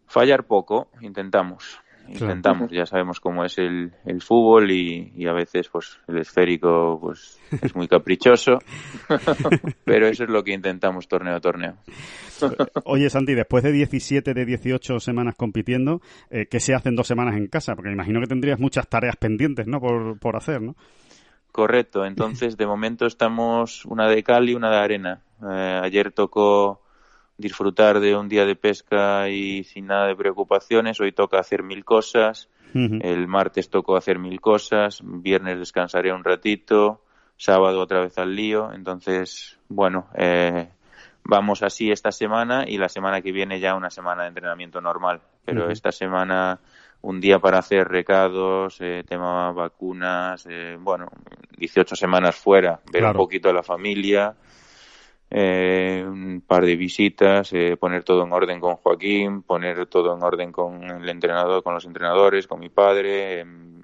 fallar poco, intentamos. Intentamos, ya sabemos cómo es el, el fútbol y, y, a veces pues el esférico pues es muy [LAUGHS] caprichoso, [LAUGHS] pero eso es lo que intentamos torneo a torneo. Oye Santi, después de 17 de 18 semanas compitiendo, eh, ¿qué se hacen dos semanas en casa? Porque imagino que tendrías muchas tareas pendientes, ¿no? Por, por hacer, ¿no? Correcto, entonces de momento estamos una de cal y una de arena. Eh, ayer tocó disfrutar de un día de pesca y sin nada de preocupaciones. Hoy toca hacer mil cosas. El martes tocó hacer mil cosas. Viernes descansaré un ratito. Sábado otra vez al lío. Entonces, bueno, eh, vamos así esta semana y la semana que viene ya una semana de entrenamiento normal. Pero esta semana un día para hacer recados, eh, tema vacunas, eh, bueno, 18 semanas fuera, ver un poquito a la familia eh, un par de visitas, eh, poner todo en orden con Joaquín, poner todo en orden con el entrenador, con los entrenadores, con mi padre, em,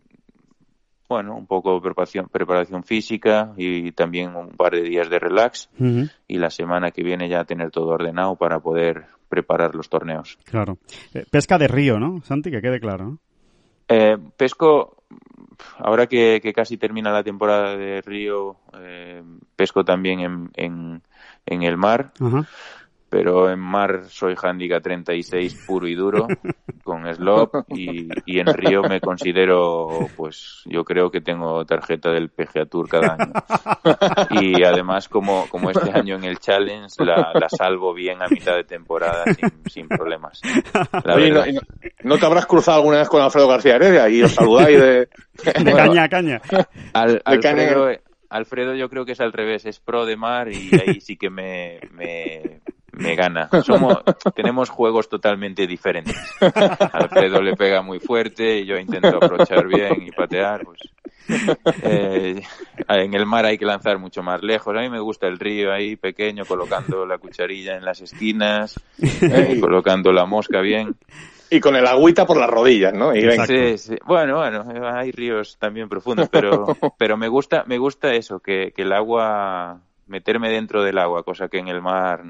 bueno, un poco de preparación, preparación física y también un par de días de relax y la semana que viene ya tener todo ordenado para poder preparar los torneos. Claro. Eh, pesca de río, ¿no, Santi? Que quede claro. Eh, pesco, ahora que, casi termina la temporada de río, eh, pesco también en, en, en el mar. Pero en mar soy handicap 36 puro y duro [LAUGHS] con slop y, y, en Río me considero pues yo creo que tengo tarjeta del PGA Tour cada año. Y además como, como este año en el Challenge la, salvo bien a mitad de temporada sin, problemas. No, te habrás cruzado alguna vez con Alfredo García Heredia y os saludáis de, de caña a caña. al, Alfredo, Alfredo yo creo que es al revés es pro de mar y ahí sí que me, me me gana. Somos, tenemos juegos totalmente diferentes. Alfredo le pega muy fuerte y yo intento aprovechar bien y patear. Pues, eh, en el mar hay que lanzar mucho más lejos. A mí me gusta el río ahí pequeño, colocando la cucharilla en las esquinas, eh, colocando la mosca bien. Y con el agüita por las rodillas, ¿no? sí, sí. Bueno, bueno, hay ríos también profundos, pero, [LAUGHS] pero me gusta, me gusta eso, que, que el agua, meterme dentro del agua, cosa que en el mar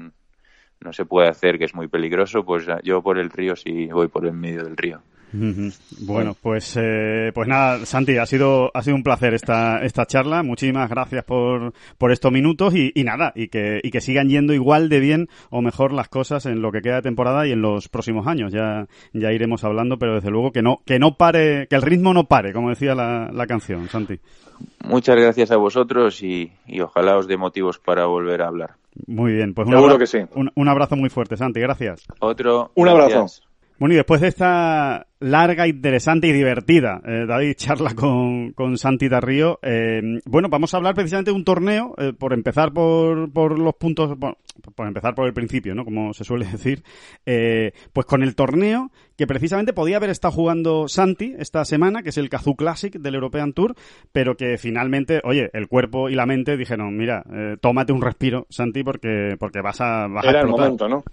no se puede hacer, que es muy peligroso, pues yo por el río sí voy por el medio del río. Bueno, pues eh, pues nada, Santi, ha sido ha sido un placer esta esta charla. Muchísimas gracias por, por estos minutos y, nada, y que y que sigan yendo igual de bien o mejor las cosas en lo que queda de temporada y en los próximos años. Ya ya iremos hablando, pero desde luego que no que no pare, que el ritmo no pare, como decía la, la canción, Santi. Muchas gracias a vosotros y, y ojalá os dé motivos para volver a hablar. Muy bien, pues un, abrazo, que sí. un, abrazo muy fuerte, Santi, gracias. Otro. Un abrazo. Bueno, y después de esta larga, interesante y divertida, eh, David, charla con, con Santi Darrío, eh, bueno, vamos a hablar precisamente de un torneo, eh, por empezar por, por los puntos, por empezar por el principio, ¿no? Como se suele [LAUGHS] decir, eh, pues con el torneo que precisamente podía haber estado jugando Santi esta semana, que es el Kazoo Classic del European Tour, pero que finalmente, oye, el cuerpo y la mente dijeron, mira, tómate un respiro, Santi, porque, porque vas a, vas Era el momento, ¿no?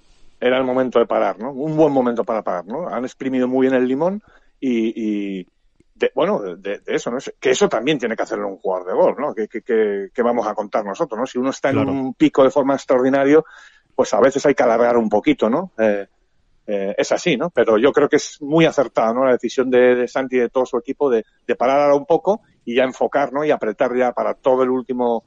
Era el momento de parar, ¿no? Un buen momento para parar, ¿no? Han exprimido muy bien el limón y, bueno, de, eso, ¿no? Que eso también tiene que hacerlo un jugador de gol, ¿no? Que, que, vamos a contar nosotros, ¿no? Si uno está en un pico de forma extraordinario, pues a veces hay que alargar un poquito, ¿no? Eh, eh, es así, ¿no? Pero yo creo que es muy acertada, ¿no? La decisión de, de Santi y de todo su equipo de, de parar ahora un poco y ya enfocar, ¿no? Y apretar ya para todo el último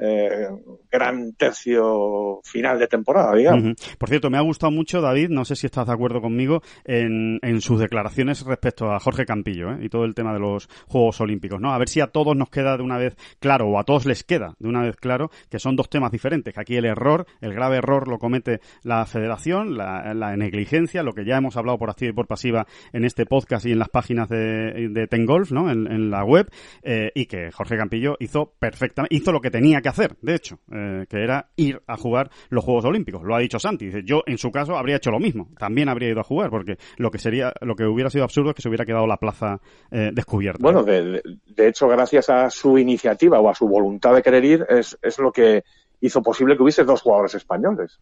eh, gran tercio final de temporada, digamos. Por cierto, me ha gustado mucho, David, no sé si estás de acuerdo conmigo, en, en sus declaraciones respecto a Jorge Campillo ¿eh? y todo el tema de los Juegos Olímpicos, ¿no? A ver si a todos nos queda de una vez claro, o a todos les queda de una vez claro, que son dos temas diferentes, que aquí el error, el grave error lo comete la federación, la, negligencia, lo que ya hemos hablado por activa y por pasiva en este podcast y en las páginas de, de Tengolf, ¿no? En, la web, eh, y que Jorge Campillo hizo perfectamente, hizo lo que tenía que hacer, de hecho, eh, que era ir a jugar los Juegos Olímpicos. Lo ha dicho Santi. Dice, yo en su caso habría hecho lo mismo. También habría ido a jugar, porque lo que sería, lo que hubiera sido absurdo es que se hubiera quedado la plaza eh, descubierta. Bueno, de, hecho, gracias a su iniciativa o a su voluntad de querer ir, es, es lo que hizo posible que hubiese dos jugadores españoles.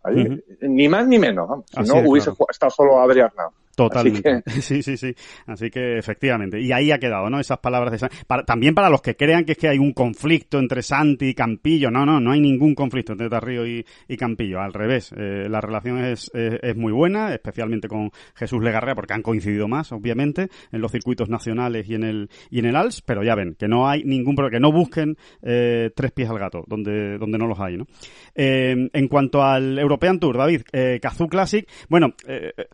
Ni más ni menos. Si no, hubiese estado solo Adrián Totalmente. [LAUGHS] Sí, sí, sí. Así que efectivamente. Y ahí ha quedado, ¿no? Esas palabras de Santi. también para los que crean que es que hay un conflicto entre Santi y Campillo. No, no, no hay ningún conflicto entre Tarrío y, Campillo. Al revés. Eh, la relación es, es, muy buena, especialmente con Jesús Legarrea, porque han coincidido más, obviamente, en los circuitos nacionales y en el, y en el ALS. Pero ya ven, que no hay ningún problema, que no busquen eh, tres pies al gato, donde, donde no los hay, ¿no? Eh, en cuanto al European Tour, David, eh, Kazoo Classic, bueno,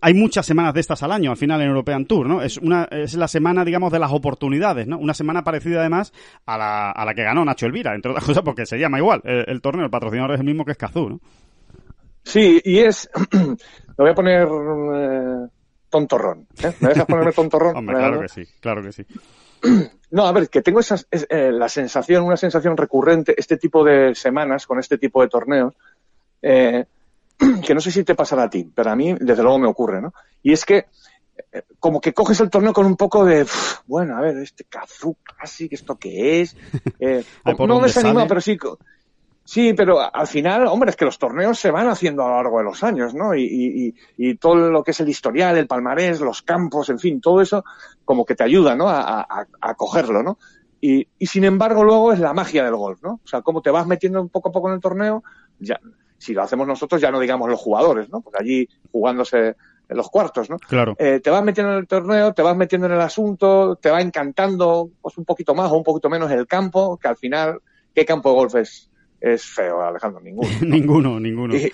hay muchas semanas de esta al año, al final en European Tour, ¿no? Es una es la semana, digamos, de las oportunidades, ¿no? Una semana parecida además a la, a la que ganó Nacho Elvira, entre otras [LAUGHS] cosas porque se llama igual el, torneo, el patrocinador es el mismo que es Cazú, ¿no? Sí, y es, [CLEARS THROAT] lo voy a poner eh, tontorrón, ¿eh? ¿Me dejas ponerme tontorrón? [LAUGHS] Hombre, claro que sí, claro que sí. [CLEARS THROAT] No, a ver, que tengo esa, eh, la sensación, una sensación recurrente, este tipo de semanas con este tipo de torneos, eh, [CLEARS THROAT] que no sé si te pasará a ti, pero a mí desde luego me ocurre, ¿no? Y es que eh, como que coges el torneo con un poco de, bueno, a ver, este Kazu casi, ¿esto qué es? [LAUGHS] Eh, no desanimado, pero sí, sí, pero al final, hombre, es que los torneos se van haciendo a lo largo de los años, ¿no? Y, y, y todo lo que es el historial, el palmarés, los campos, en fin, todo eso como que te ayuda, ¿no? A, a, a cogerlo, ¿no? y, y, sin embargo luego es la magia del golf, ¿no? O sea, cómo te vas metiendo poco a poco en el torneo, ya, si lo hacemos nosotros ya no digamos los jugadores, ¿no? Pues allí jugándose en los cuartos, ¿no? Claro. Eh, te vas metiendo en el torneo, te vas metiendo en el asunto, te va encantando pues un poquito más o un poquito menos el campo, que al final, ¿qué campo de golf es, es feo, Alejandro? Ninguno. [LAUGHS] ninguno, ninguno. Y,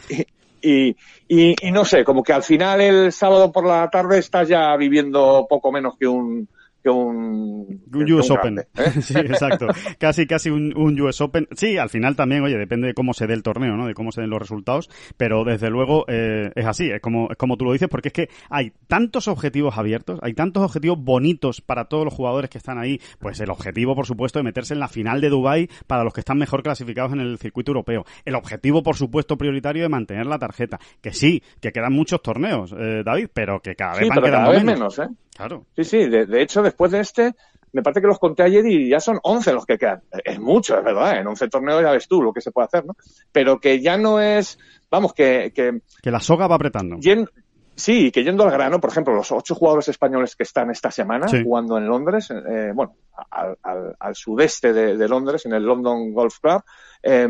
y, y, y, no sé, como que al final el sábado por la tarde estás ya viviendo poco menos que un, que un, un US Open. Grande, ¿eh? [LAUGHS] sí, exacto. casi, casi un, un, US Open. Sí, al final también, oye, depende de cómo se dé el torneo, ¿no? De cómo se den los resultados, pero desde luego eh, es así, es como, es como tú lo dices, porque es que hay tantos objetivos abiertos, hay tantos objetivos bonitos para todos los jugadores que están ahí. Pues el objetivo, por supuesto, de meterse en la final de Dubai para los que están mejor clasificados en el circuito europeo. El objetivo, por supuesto, prioritario de mantener la tarjeta. Que sí, que quedan muchos torneos, eh, David, pero que cada vez sí, van pero quedando cada vez menos. menos, ¿eh? Claro. Sí, sí, de, de, hecho, después de este, me parece que los conté ayer y ya son 11 los que quedan. Es mucho, es verdad, en 11 torneos ya ves tú lo que se puede hacer, ¿no? Pero que ya no es, vamos, que... Que, que la soga va apretando. Yen, sí, que yendo al grano, por ejemplo, los ocho jugadores españoles que están esta semana Sí. jugando en Londres, eh, bueno, al, al, al sudeste de, de, Londres, en el London Golf Club, eh,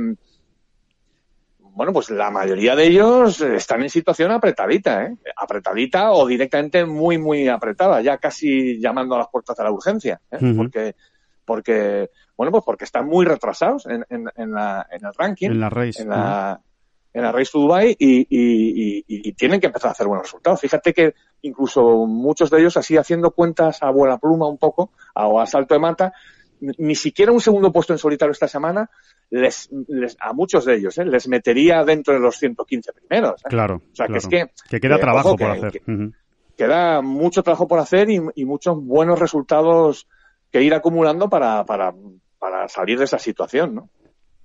bueno, pues la mayoría de ellos están en situación apretadita, ¿eh? Apretadita o directamente muy, muy apretada, ya casi llamando a las puertas de la urgencia, ¿eh? Uh -huh. Porque, porque, bueno, pues porque están muy retrasados en, en, en, la, en el ranking. En la race. En la, en la Race to Dubai y, y, y, y, tienen que empezar a hacer buenos resultados. Fíjate que incluso muchos de ellos así haciendo cuentas a buena pluma un poco, o a salto de mata, ni siquiera un segundo puesto en solitario esta semana les, les a muchos de ellos ¿eh? les metería dentro de los 115 primeros. ¿eh? Claro. O sea, claro. que es que. Que queda que, trabajo por que, hacer. Que, uh -huh. Queda mucho trabajo por hacer y, y, muchos buenos resultados que ir acumulando para, para, para salir de esa situación, ¿no?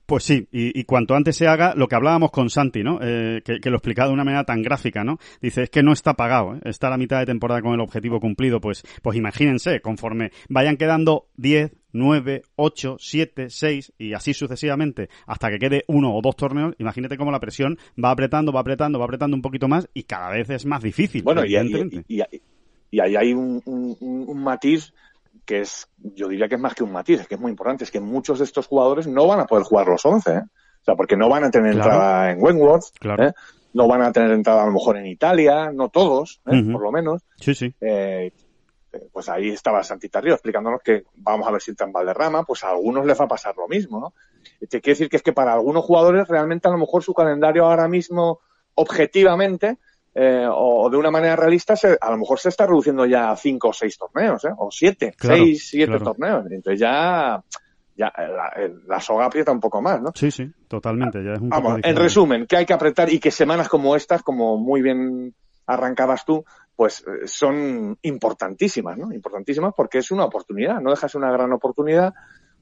Pues sí, y, y, cuanto antes se haga, lo que hablábamos con Santi, ¿no? Eh, que, que, lo explicaba de una manera tan gráfica, ¿no? Dice, es que no está pagado, ¿eh? está a la mitad de temporada con el objetivo cumplido, pues, pues imagínense, conforme vayan quedando 10, 9, 8, 7, 6 y así sucesivamente hasta que quede uno o dos torneos, imagínate cómo la presión va apretando, va apretando, va apretando un poquito más y cada vez es más difícil. Bueno, y, y, y, y, ahí hay un, un, un matiz que es, yo diría que es más que un matiz, es que es muy importante, es que muchos de estos jugadores no van a poder jugar los 11, ¿eh? O sea, porque no van a tener claro. entrada en Wentworth, claro. ¿eh? no van a tener entrada a lo mejor en Italia, no todos, ¿eh? uh -huh. por lo menos. Sí, sí. Eh, pues ahí estaba Santita Río explicándonos que vamos a ver si está en Valderrama, pues a algunos les va a pasar lo mismo, ¿no? Te quiere decir que es que para algunos jugadores realmente a lo mejor su calendario ahora mismo objetivamente eh, o de una manera realista, se, a lo mejor se está reduciendo ya a cinco o seis torneos, ¿eh? o siete, claro, seis, siete claro. torneos. Entonces ya, ya la, la, soga aprieta un poco más, ¿no? Sí, sí, totalmente. Ya es un Vamos, en resumen, que hay que apretar y que semanas como estas, como muy bien arrancabas tú, pues son importantísimas, ¿no? Importantísimas porque es una oportunidad, no dejas una gran oportunidad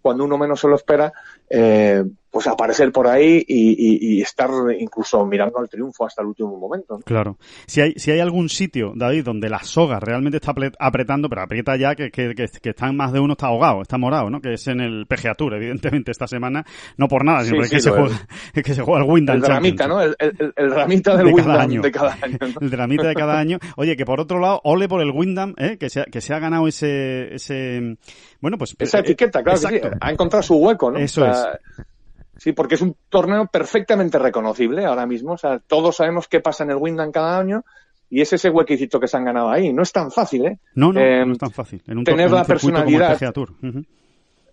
cuando uno menos se lo espera, eh, pues aparecer por ahí y, y, y, estar incluso mirando al triunfo hasta el último momento. ¿no? Claro. Si hay, si hay algún sitio, David, donde la soga realmente está apretando, pero aprieta ya que, que, que, que están más de uno está ahogado, está morado, ¿no? Que es en el PGA Tour, evidentemente, esta semana, no por nada, sino sí, que, sí, se juega, [LAUGHS] es que se juega el Wyndham El dramita, ¿no? El, el, el dramita del de Wyndham cada año. de cada año. ¿no? El dramita de cada año. Oye, que por otro lado, ole por el Wyndham, ¿eh? Que se ha, que se ha ganado ese, ese, bueno, pues. Esa etiqueta, claro, exacto. sí, ha encontrado su hueco, ¿no? Eso o sea, es. Sí, porque es un torneo perfectamente reconocible ahora mismo. O sea, todos sabemos qué pasa en el Wyndham cada año y es ese huequecito que se han ganado ahí. No es tan fácil, ¿eh? No, no, eh, no es tan fácil. En un tener en un la personalidad. Como el Tour. Uh -huh.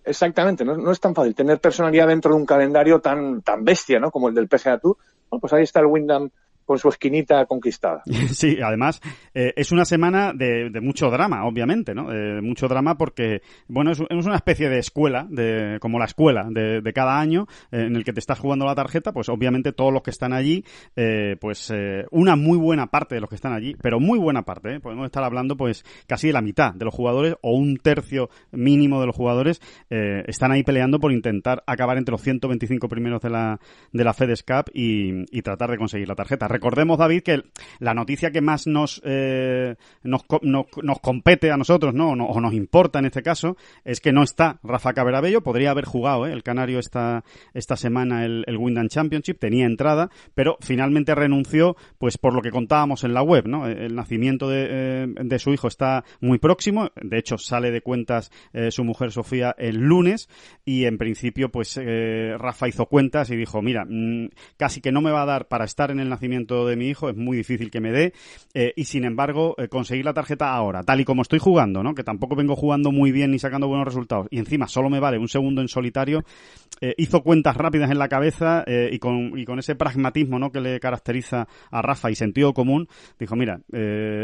Exactamente, no, no, es tan fácil tener personalidad dentro de un calendario tan, tan bestia, ¿no? Como el del PGA Tour. Bueno, pues ahí está el Wyndham con su esquinita conquistada. [LAUGHS] Sí, además eh, es una semana de, de, mucho drama, obviamente, ¿no? Eh, mucho drama porque, bueno, es, es, una especie de escuela, de, como la escuela de, de cada año eh, en el que te estás jugando la tarjeta, pues obviamente todos los que están allí, eh, pues una muy buena parte de los que están allí, pero muy buena parte, podemos estar hablando pues casi de la mitad de los jugadores o un tercio mínimo de los jugadores están ahí peleando por intentar acabar entre los 125 primeros de la, de la FedEx Cup y tratar de conseguir la tarjeta Recordemos, David, que la noticia que más nos, eh, nos, nos, compete a nosotros, ¿no? O nos importa en este caso, es que no está Rafa Caberabello. Podría haber jugado ¿eh? el Canario esta, esta semana el, el Wyndham Championship, tenía entrada, pero finalmente renunció, pues por lo que contábamos en la web, ¿no? El nacimiento de, eh, de su hijo está muy próximo. De hecho, sale de cuentas eh, su mujer Sofía el lunes y en principio, pues eh, Rafa hizo cuentas y dijo, mira, mm, casi que no me va a dar para estar en el nacimiento de mi hijo, es muy difícil que me dé y sin embargo conseguir la tarjeta ahora, tal y como estoy jugando, ¿no? Que tampoco vengo jugando muy bien ni sacando buenos resultados y encima solo me vale un segundo en solitario, hizo cuentas rápidas en la cabeza y, con, y con ese pragmatismo, ¿no? Que le caracteriza a Rafa y sentido común, dijo, mira,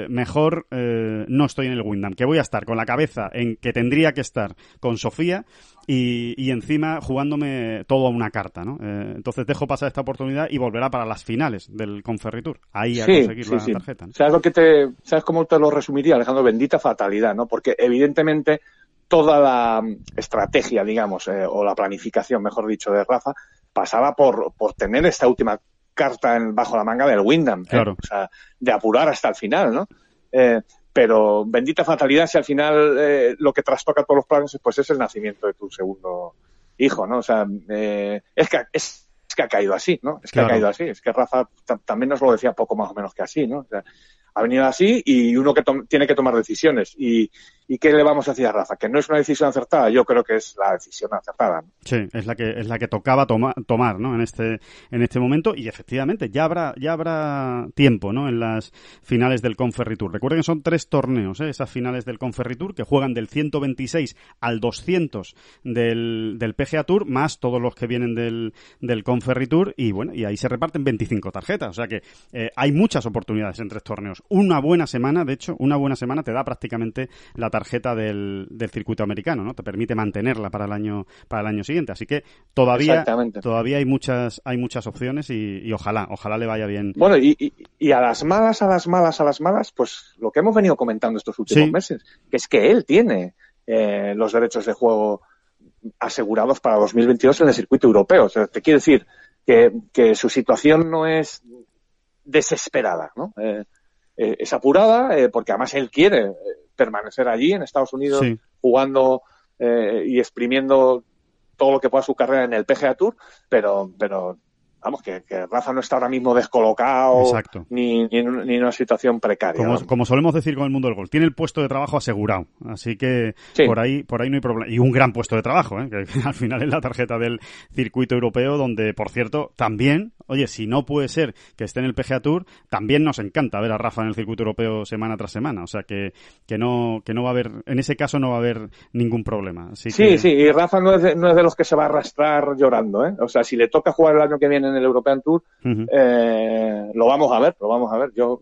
mejor no estoy en el Windham, que voy a estar con la cabeza en que tendría que estar con Sofía y, y encima jugándome todo a una carta, ¿no? Eh, entonces dejo pasar esta oportunidad y volverá para las finales del Conferritur, ahí a conseguir la tarjeta. ¿Sabes, lo que te, ¿Sabes cómo te lo resumiría, Alejandro? Bendita fatalidad, ¿no? Porque evidentemente toda la estrategia, digamos, eh, o la planificación, mejor dicho, de Rafa, pasaba por, por tener esta última carta en, bajo la manga del Windham. ¿eh? Claro. O sea, de apurar hasta el final, ¿no? Eh, pero bendita fatalidad si al final eh, lo que trastoca todos los planes pues es el nacimiento de tu segundo hijo, ¿no? O sea, es que es, que ha caído así, ¿no? Es que ha caído así. Es que Rafa también nos lo decía poco más o menos que así, ¿no? O sea, ha venido así y uno que tiene que tomar decisiones. Y, ¿Y qué le vamos a decir a Rafa? Que no es una decisión acertada, yo creo que es la decisión acertada. Sí, es la que es la que tocaba tomar, ¿no? En este en este momento y efectivamente ya habrá ya habrá tiempo, ¿no? En las finales del Conferritur. Recuerden que son tres torneos, ¿eh? esas finales del Conferritur que juegan del 126 al 200 del, del PGA Tour más todos los que vienen del del Conferritur y bueno y ahí se reparten 25 tarjetas, o sea que eh, hay muchas oportunidades en tres torneos una buena semana, de hecho, una buena semana te da prácticamente la tarjeta del, del circuito americano, ¿no? Te permite mantenerla para el año para el año siguiente. Así que todavía todavía hay muchas hay muchas opciones y, ojalá ojalá le vaya bien. Bueno y, y, a las malas a las malas a las malas, pues lo que hemos venido comentando estos últimos meses, que es que él tiene eh, los derechos de juego asegurados para 2022 en el circuito europeo. O sea, te quiero decir que, que su situación no es desesperada, ¿no? Eh, eh, es apurada eh, porque además él quiere permanecer allí en Estados Unidos jugando y exprimiendo todo lo que pueda su carrera en el PGA Tour, pero, pero vamos, que, Rafa no está ahora mismo descolocado ni, ni, en, una situación precaria. Como, solemos decir con el mundo del golf, tiene el puesto de trabajo asegurado, así que por ahí por ahí no hay problema. Y un gran puesto de trabajo, ¿eh? que [LAUGHS] al final es la tarjeta del circuito europeo, donde, por cierto, también, oye, si no puede ser que esté en el PGA Tour, también nos encanta ver a Rafa en el circuito europeo semana tras semana, o sea que, que no que no va a haber, en ese caso no va a haber ningún problema. sí, sí, y Rafa no es, de, no es de los que se va a arrastrar llorando, ¿eh? O sea, si le toca jugar el año que viene en el European Tour, eh, lo vamos a ver, lo vamos a ver. Yo,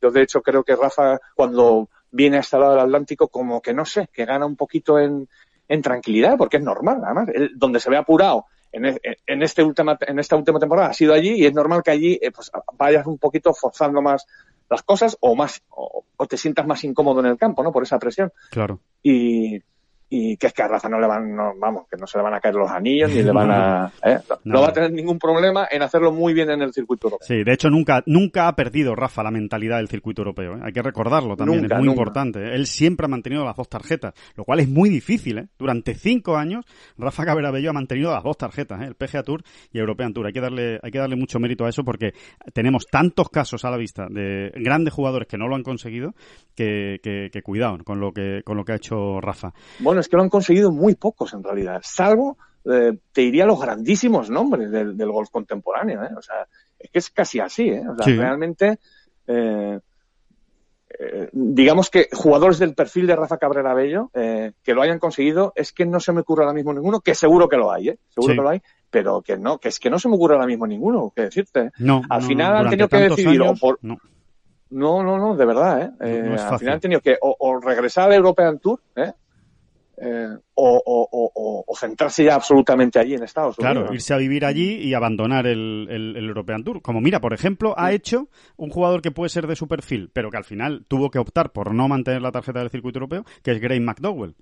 yo de hecho creo que Rafa cuando viene a este lado del Atlántico como que no sé, que gana un poquito en, en tranquilidad, porque es normal, además, donde se ve apurado en, e, en, este última, en esta última temporada ha sido allí y es normal que allí eh, pues, vayas un poquito forzando más las cosas o más o, o, te sientas más incómodo en el campo, ¿no? Por esa presión. Claro. Y, y que es que a Rafa no le van, no, vamos, que no se le van a caer los anillos ni le van a, ¿eh? no, va a tener ningún problema en hacerlo muy bien en el circuito europeo. Sí, de hecho nunca, nunca ha perdido Rafa la mentalidad del circuito europeo, ¿eh? hay que recordarlo también, es muy importante. Él siempre ha mantenido las dos tarjetas, lo cual es muy difícil, ¿eh? Durante cinco años, Rafa Caberabello ha mantenido las dos tarjetas, ¿eh? el PGA Tour y European Tour. Hay que darle, hay que darle mucho mérito a eso porque tenemos tantos casos a la vista de grandes jugadores que no lo han conseguido que, que, que cuidado con lo que, con lo que ha hecho Rafa. Bueno, es que lo han conseguido muy pocos en realidad, salvo, eh, te diría, los grandísimos nombres del, del golf contemporáneo. ¿eh? O sea, es que es casi así. ¿eh? O sea, realmente, eh, digamos que jugadores del perfil de Rafa Cabrera Bello que lo hayan conseguido, es que no se me ocurre ahora mismo ninguno, que seguro que lo hay, ¿eh? seguro que lo hay, pero que no, que es que no se me ocurre ahora mismo ninguno, que decirte. No, al final no, han tenido que decidir años, o por... No. No, no, no, de verdad, ¿eh? eh al final han tenido que o, o regresar al European Tour, ¿eh? Eh, o, centrarse ya absolutamente allí en Estados Unidos. Unidos. Claro, irse a vivir allí y abandonar el, el, el, European Tour. Como mira, por ejemplo, ha hecho un jugador que puede ser de su perfil, pero que al final tuvo que optar por no mantener la tarjeta del circuito europeo, que es Gray McDowell.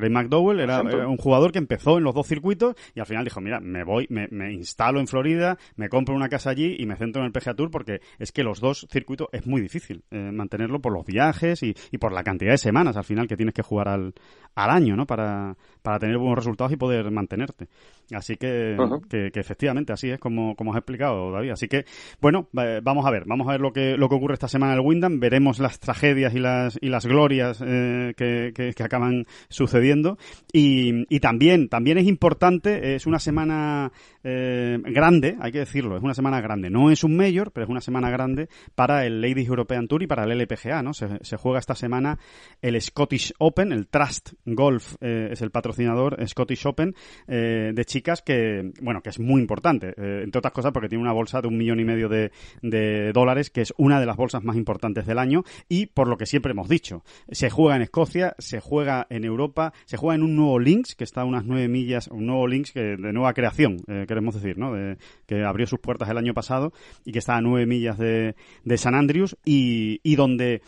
Craig McDowell era, un jugador que empezó en los dos circuitos y al final dijo, mira, me voy, me, instalo en Florida, me compro una casa allí y me centro en el PGA Tour porque es que los dos circuitos es muy difícil eh, mantenerlo por los viajes y, y, por la cantidad de semanas al final que tienes que jugar al, al año, ¿no? Para, para tener buenos resultados y poder mantenerte. Así que, que, efectivamente así es como, como has explicado, David. Así que, bueno, vamos a ver, vamos a ver lo que, lo que ocurre esta semana en el Wyndham, veremos las tragedias y las, y las glorias eh, que, que, acaban sucediendo. Y, también, también es importante, es una semana eh, grande, hay que decirlo, es una semana grande. No es un mayor, pero es una semana grande para el Ladies European Tour y para el LPGA, ¿no? Se, juega esta semana el Scottish Open, el Trust Golf eh, es el patrocinador, Scottish Open, eh, de chicas que, bueno, que es muy importante, eh, entre otras cosas porque tiene una bolsa de un millón y medio de, dólares, que es una de las bolsas más importantes del año, y por lo que siempre hemos dicho, se juega en Escocia, se juega en Europa, se juega en un nuevo Links, que está a unas nueve millas, un nuevo Links que, de nueva creación, queremos decir, ¿no? De, que abrió sus puertas el año pasado y que está a nueve millas de, de San Andrews y, y donde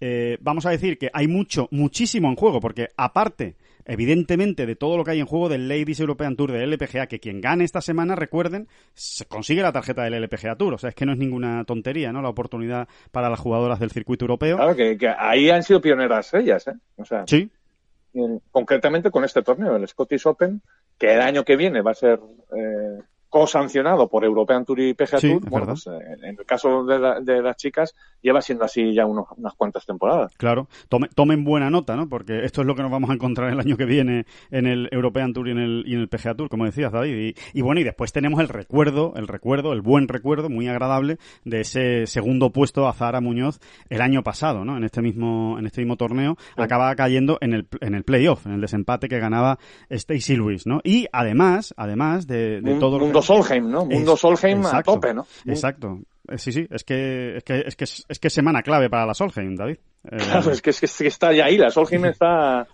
eh, vamos a decir que hay mucho, muchísimo en juego, porque aparte, evidentemente, de todo lo que hay en juego del Ladies European Tour del LPGA, que quien gane esta semana, recuerden, se consigue la tarjeta del LPGA Tour. O sea, es que no es ninguna tontería, ¿no? La oportunidad para las jugadoras del circuito europeo. Claro, que, ahí han sido pioneras ellas, ¿eh? O sea, sí. Concretamente con este torneo, el Scottish Open, que el año que viene va a ser eh, co-sancionado por European Tour y PGA Tour, bueno, pues, eh, en el caso de, las chicas lleva siendo así ya unas cuantas temporadas. Claro, tomen buena nota, ¿no? Porque esto es lo que nos vamos a encontrar el año que viene en el European Tour y en el, y en el PGA Tour, como decías, David. Y, bueno, y después tenemos el recuerdo, el recuerdo, el buen recuerdo, muy agradable, de ese segundo puesto a Zahara Muñoz el año pasado, ¿no? En este mismo, en este mismo torneo, acaba cayendo en el, en el playoff, en el desempate que ganaba Stacy Lewis, ¿no? Y además, además de, todo lo Solheim, ¿no? Mundo Solheim a tope, ¿no? Exacto. Eh, sí, sí, es que es que es que es, que semana clave para la Solheim, David. Eh, claro, es que, es que está ya ahí, la Solheim [LAUGHS] está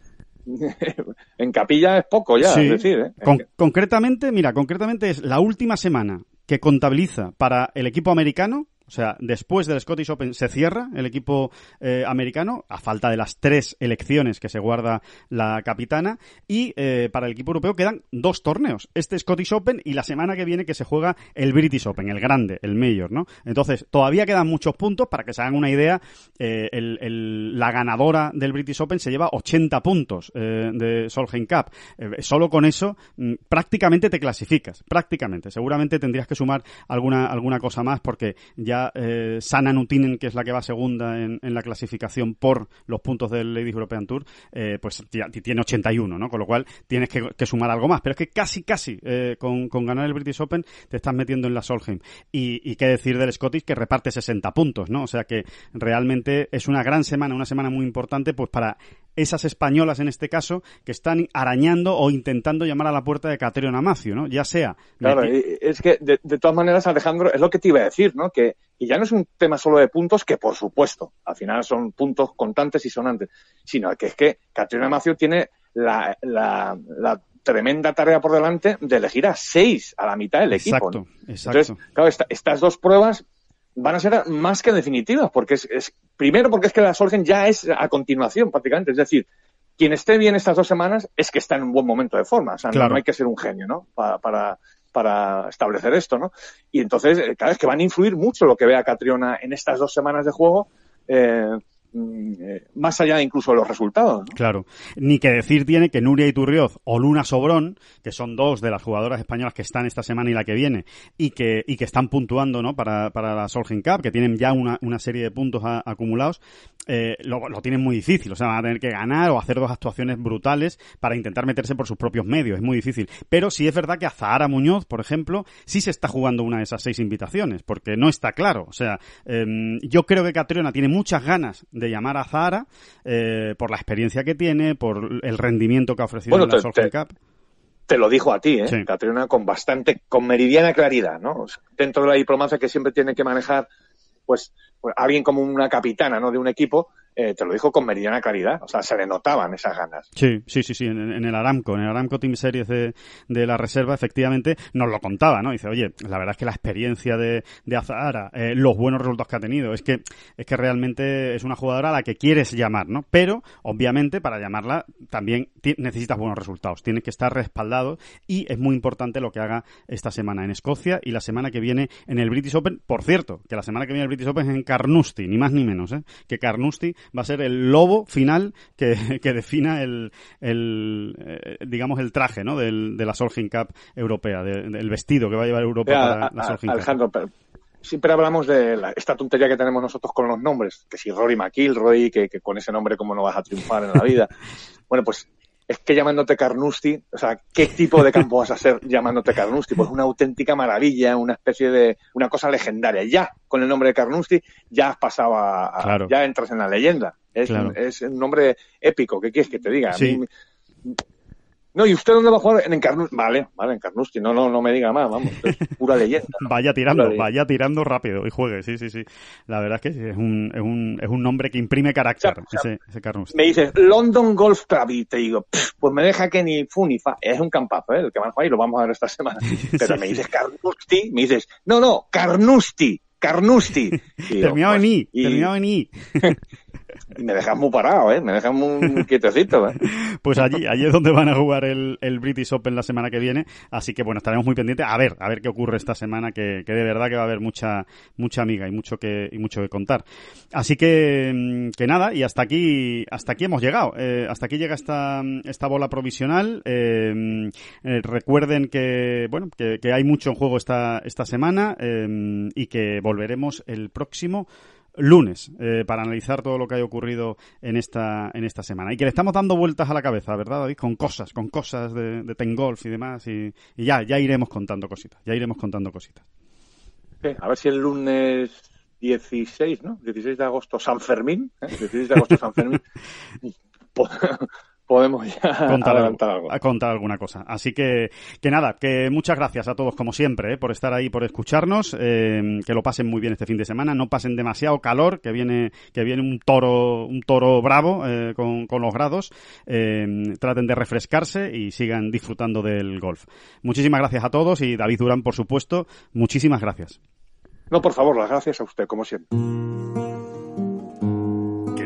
en capilla es poco ya, es decir, ¿eh? concretamente, mira, concretamente es la última semana que contabiliza para el equipo americano o sea, después del Scottish Open se cierra el equipo eh, americano, a falta de las tres elecciones que se guarda la capitana, y eh, para el equipo europeo quedan dos torneos, este Scottish Open y la semana que viene que se juega el British Open, el grande, el mayor, ¿no? Entonces, todavía quedan muchos puntos, para que se hagan una idea, eh, la ganadora del British Open se lleva 80 puntos de Solheim Cup. solo con eso mm, prácticamente te clasificas, prácticamente. Seguramente tendrías que sumar alguna, alguna cosa más porque ya eh, Sana Nutinen, que es la que va segunda en, la clasificación por los puntos del Ladies European Tour, eh, pues tiene 81, ¿no? Con lo cual tienes que, sumar algo más. Pero es que casi, casi, eh, con, ganar el British Open, te estás metiendo en la Solheim. Y, qué decir del Scottish, que reparte 60 puntos, ¿no? O sea que realmente es una gran semana, una semana muy importante, pues para esas españolas en este caso que están arañando o intentando llamar a la puerta de Caterina Amacio, ¿no? Ya sea. Claro, es que de, todas maneras, Alejandro, es lo que te iba a decir, ¿no? Que y ya no es un tema solo de puntos, que por supuesto, al final son puntos contantes y sonantes, sino que es que Caterina Amacio tiene la, la, tremenda tarea por delante de elegir a seis a la mitad del equipo. Exacto, exacto. Entonces, claro, estas dos pruebas van a ser más que definitivas, porque es, primero porque es que la Solgen ya es a continuación prácticamente, es decir, quien esté bien estas dos semanas es que está en un buen momento de forma, o sea, no, hay que ser un genio, ¿no? Para, para, para establecer esto, ¿no? Y entonces, cada eh, vez que van a influir mucho lo que vea Catriona en estas dos semanas de juego, eh, más allá incluso de los resultados. Claro. Ni que decir tiene que Nuria Iturrioz o Luna Sobrón, que son dos de las jugadoras españolas que están esta semana y la que viene, y que, y que están puntuando ¿no? para, para la Solheim Cup, que tienen ya una, una serie de puntos acumulados, eh, lo, lo, tienen muy difícil. O sea, van a tener que ganar o hacer dos actuaciones brutales para intentar meterse por sus propios medios. Es muy difícil. Pero sí es verdad que a Zahara Muñoz, por ejemplo, sí se está jugando una de esas seis invitaciones, porque no está claro. O sea, em, yo creo que Catriona tiene muchas ganas de llamar a Zahara eh, por la experiencia que tiene, por el rendimiento que ha ofrecido en la Solheim Cup te lo dijo a ti, ¿eh? Catriona, con bastante, con meridiana claridad, ¿no? Dentro de la diplomacia que siempre tiene que manejar, pues, pues, alguien como una capitana, ¿no? De un equipo, eh, te lo dijo con meridiana claridad. O sea, se le notaban esas ganas. Sí, sí, sí, sí. En, el Aramco, en el Aramco Team Series de, la reserva, efectivamente, nos lo contaba, ¿no? Dice, oye, la verdad es que la experiencia de, de Azahara, eh, los buenos resultados que ha tenido, es que, es que realmente es una jugadora a la que quieres llamar, ¿no? Pero, obviamente, para llamarla también necesitas buenos resultados. Tienes que estar respaldado y es muy importante lo que haga esta semana en Escocia y la semana que viene en el British Open. Por cierto, que la semana que viene el British Open es en Carnoustie, ni más ni menos, ¿eh? Que Carnoustie va a ser el lobo final que, defina el, el eh, digamos, el traje, ¿no? Del, de la Solheim Cup europea, del vestido que va a llevar Europa para la Solheim Alejandro, siempre hablamos de esta tontería que tenemos nosotros con los nombres, que si Rory McIlroy, que, que con ese nombre cómo no vas a triunfar en la vida. [LAUGHS] bueno, pues es que llamándote Carnoustie, o sea, ¿qué tipo de campo vas a ser llamándote Carnoustie? Pues una auténtica maravilla, una especie de, una cosa legendaria. Ya, con el nombre de Carnoustie, ya has pasado a, ya entras en la leyenda. Es, es, un nombre épico, ¿qué quieres que te diga? No, ¿y usted dónde va a jugar? En Carnoustie. Vale, vale, en Carnoustie. No, no, no me diga más, vamos. Es pura leyenda. vaya tirando, vaya tirando rápido y juegue, sí, sí, sí. La verdad es que sí, es un, es un, es un nombre que imprime carácter, ese, ese Carnoustie. Me dices, London Golf Club, y te digo, pues me deja que ni fu ni fa. Es un campazo, ¿eh? El que van a jugar y lo vamos a ver esta semana. [LAUGHS] Pero me dices Carnoustie, me dices, no, no, Carnoustie. Carnoustie. [LAUGHS] terminado en I, terminado en I. [LAUGHS] [LAUGHS] Me dejas muy parado, ¿eh? Me dejas muy quietecito, ¿eh? Pues allí, allí es donde van a jugar el, el British Open la semana que viene. Así que bueno, estaremos muy pendientes a ver, a ver qué ocurre esta semana, que, que de verdad que va a haber mucha, mucha amiga y mucho que, y mucho que contar. Así que, mm, que nada, y hasta aquí, hasta aquí hemos llegado. Eh, hasta aquí llega esta, esta bola provisional. Eh, eh, recuerden que, bueno, que, que, hay mucho en juego esta, esta semana, y que volveremos el próximo lunes eh, para analizar todo lo que haya ocurrido en esta, en esta semana. Y que le estamos dando vueltas a la cabeza, ¿verdad, David? Con cosas, con cosas de, de Tengolf y demás. Y, ya, ya iremos contando cositas, ya iremos contando cositas. a ver si el lunes 16, ¿no? 16 de agosto, San Fermín, ¿eh? 16 de agosto, San Fermín. [LAUGHS] podemos ya [LAUGHS] contar, algo. contar alguna cosa. Así que, que nada, que muchas gracias a todos como siempre eh, por estar ahí, por escucharnos, eh, que lo pasen muy bien este fin de semana, no pasen demasiado calor, que viene, que viene un toro, un toro bravo eh, con, con, los grados, traten de refrescarse y sigan disfrutando del golf. Muchísimas gracias a todos y David Durán, por supuesto, muchísimas gracias. No, por favor, las gracias a usted, como siempre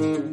Mm-hmm.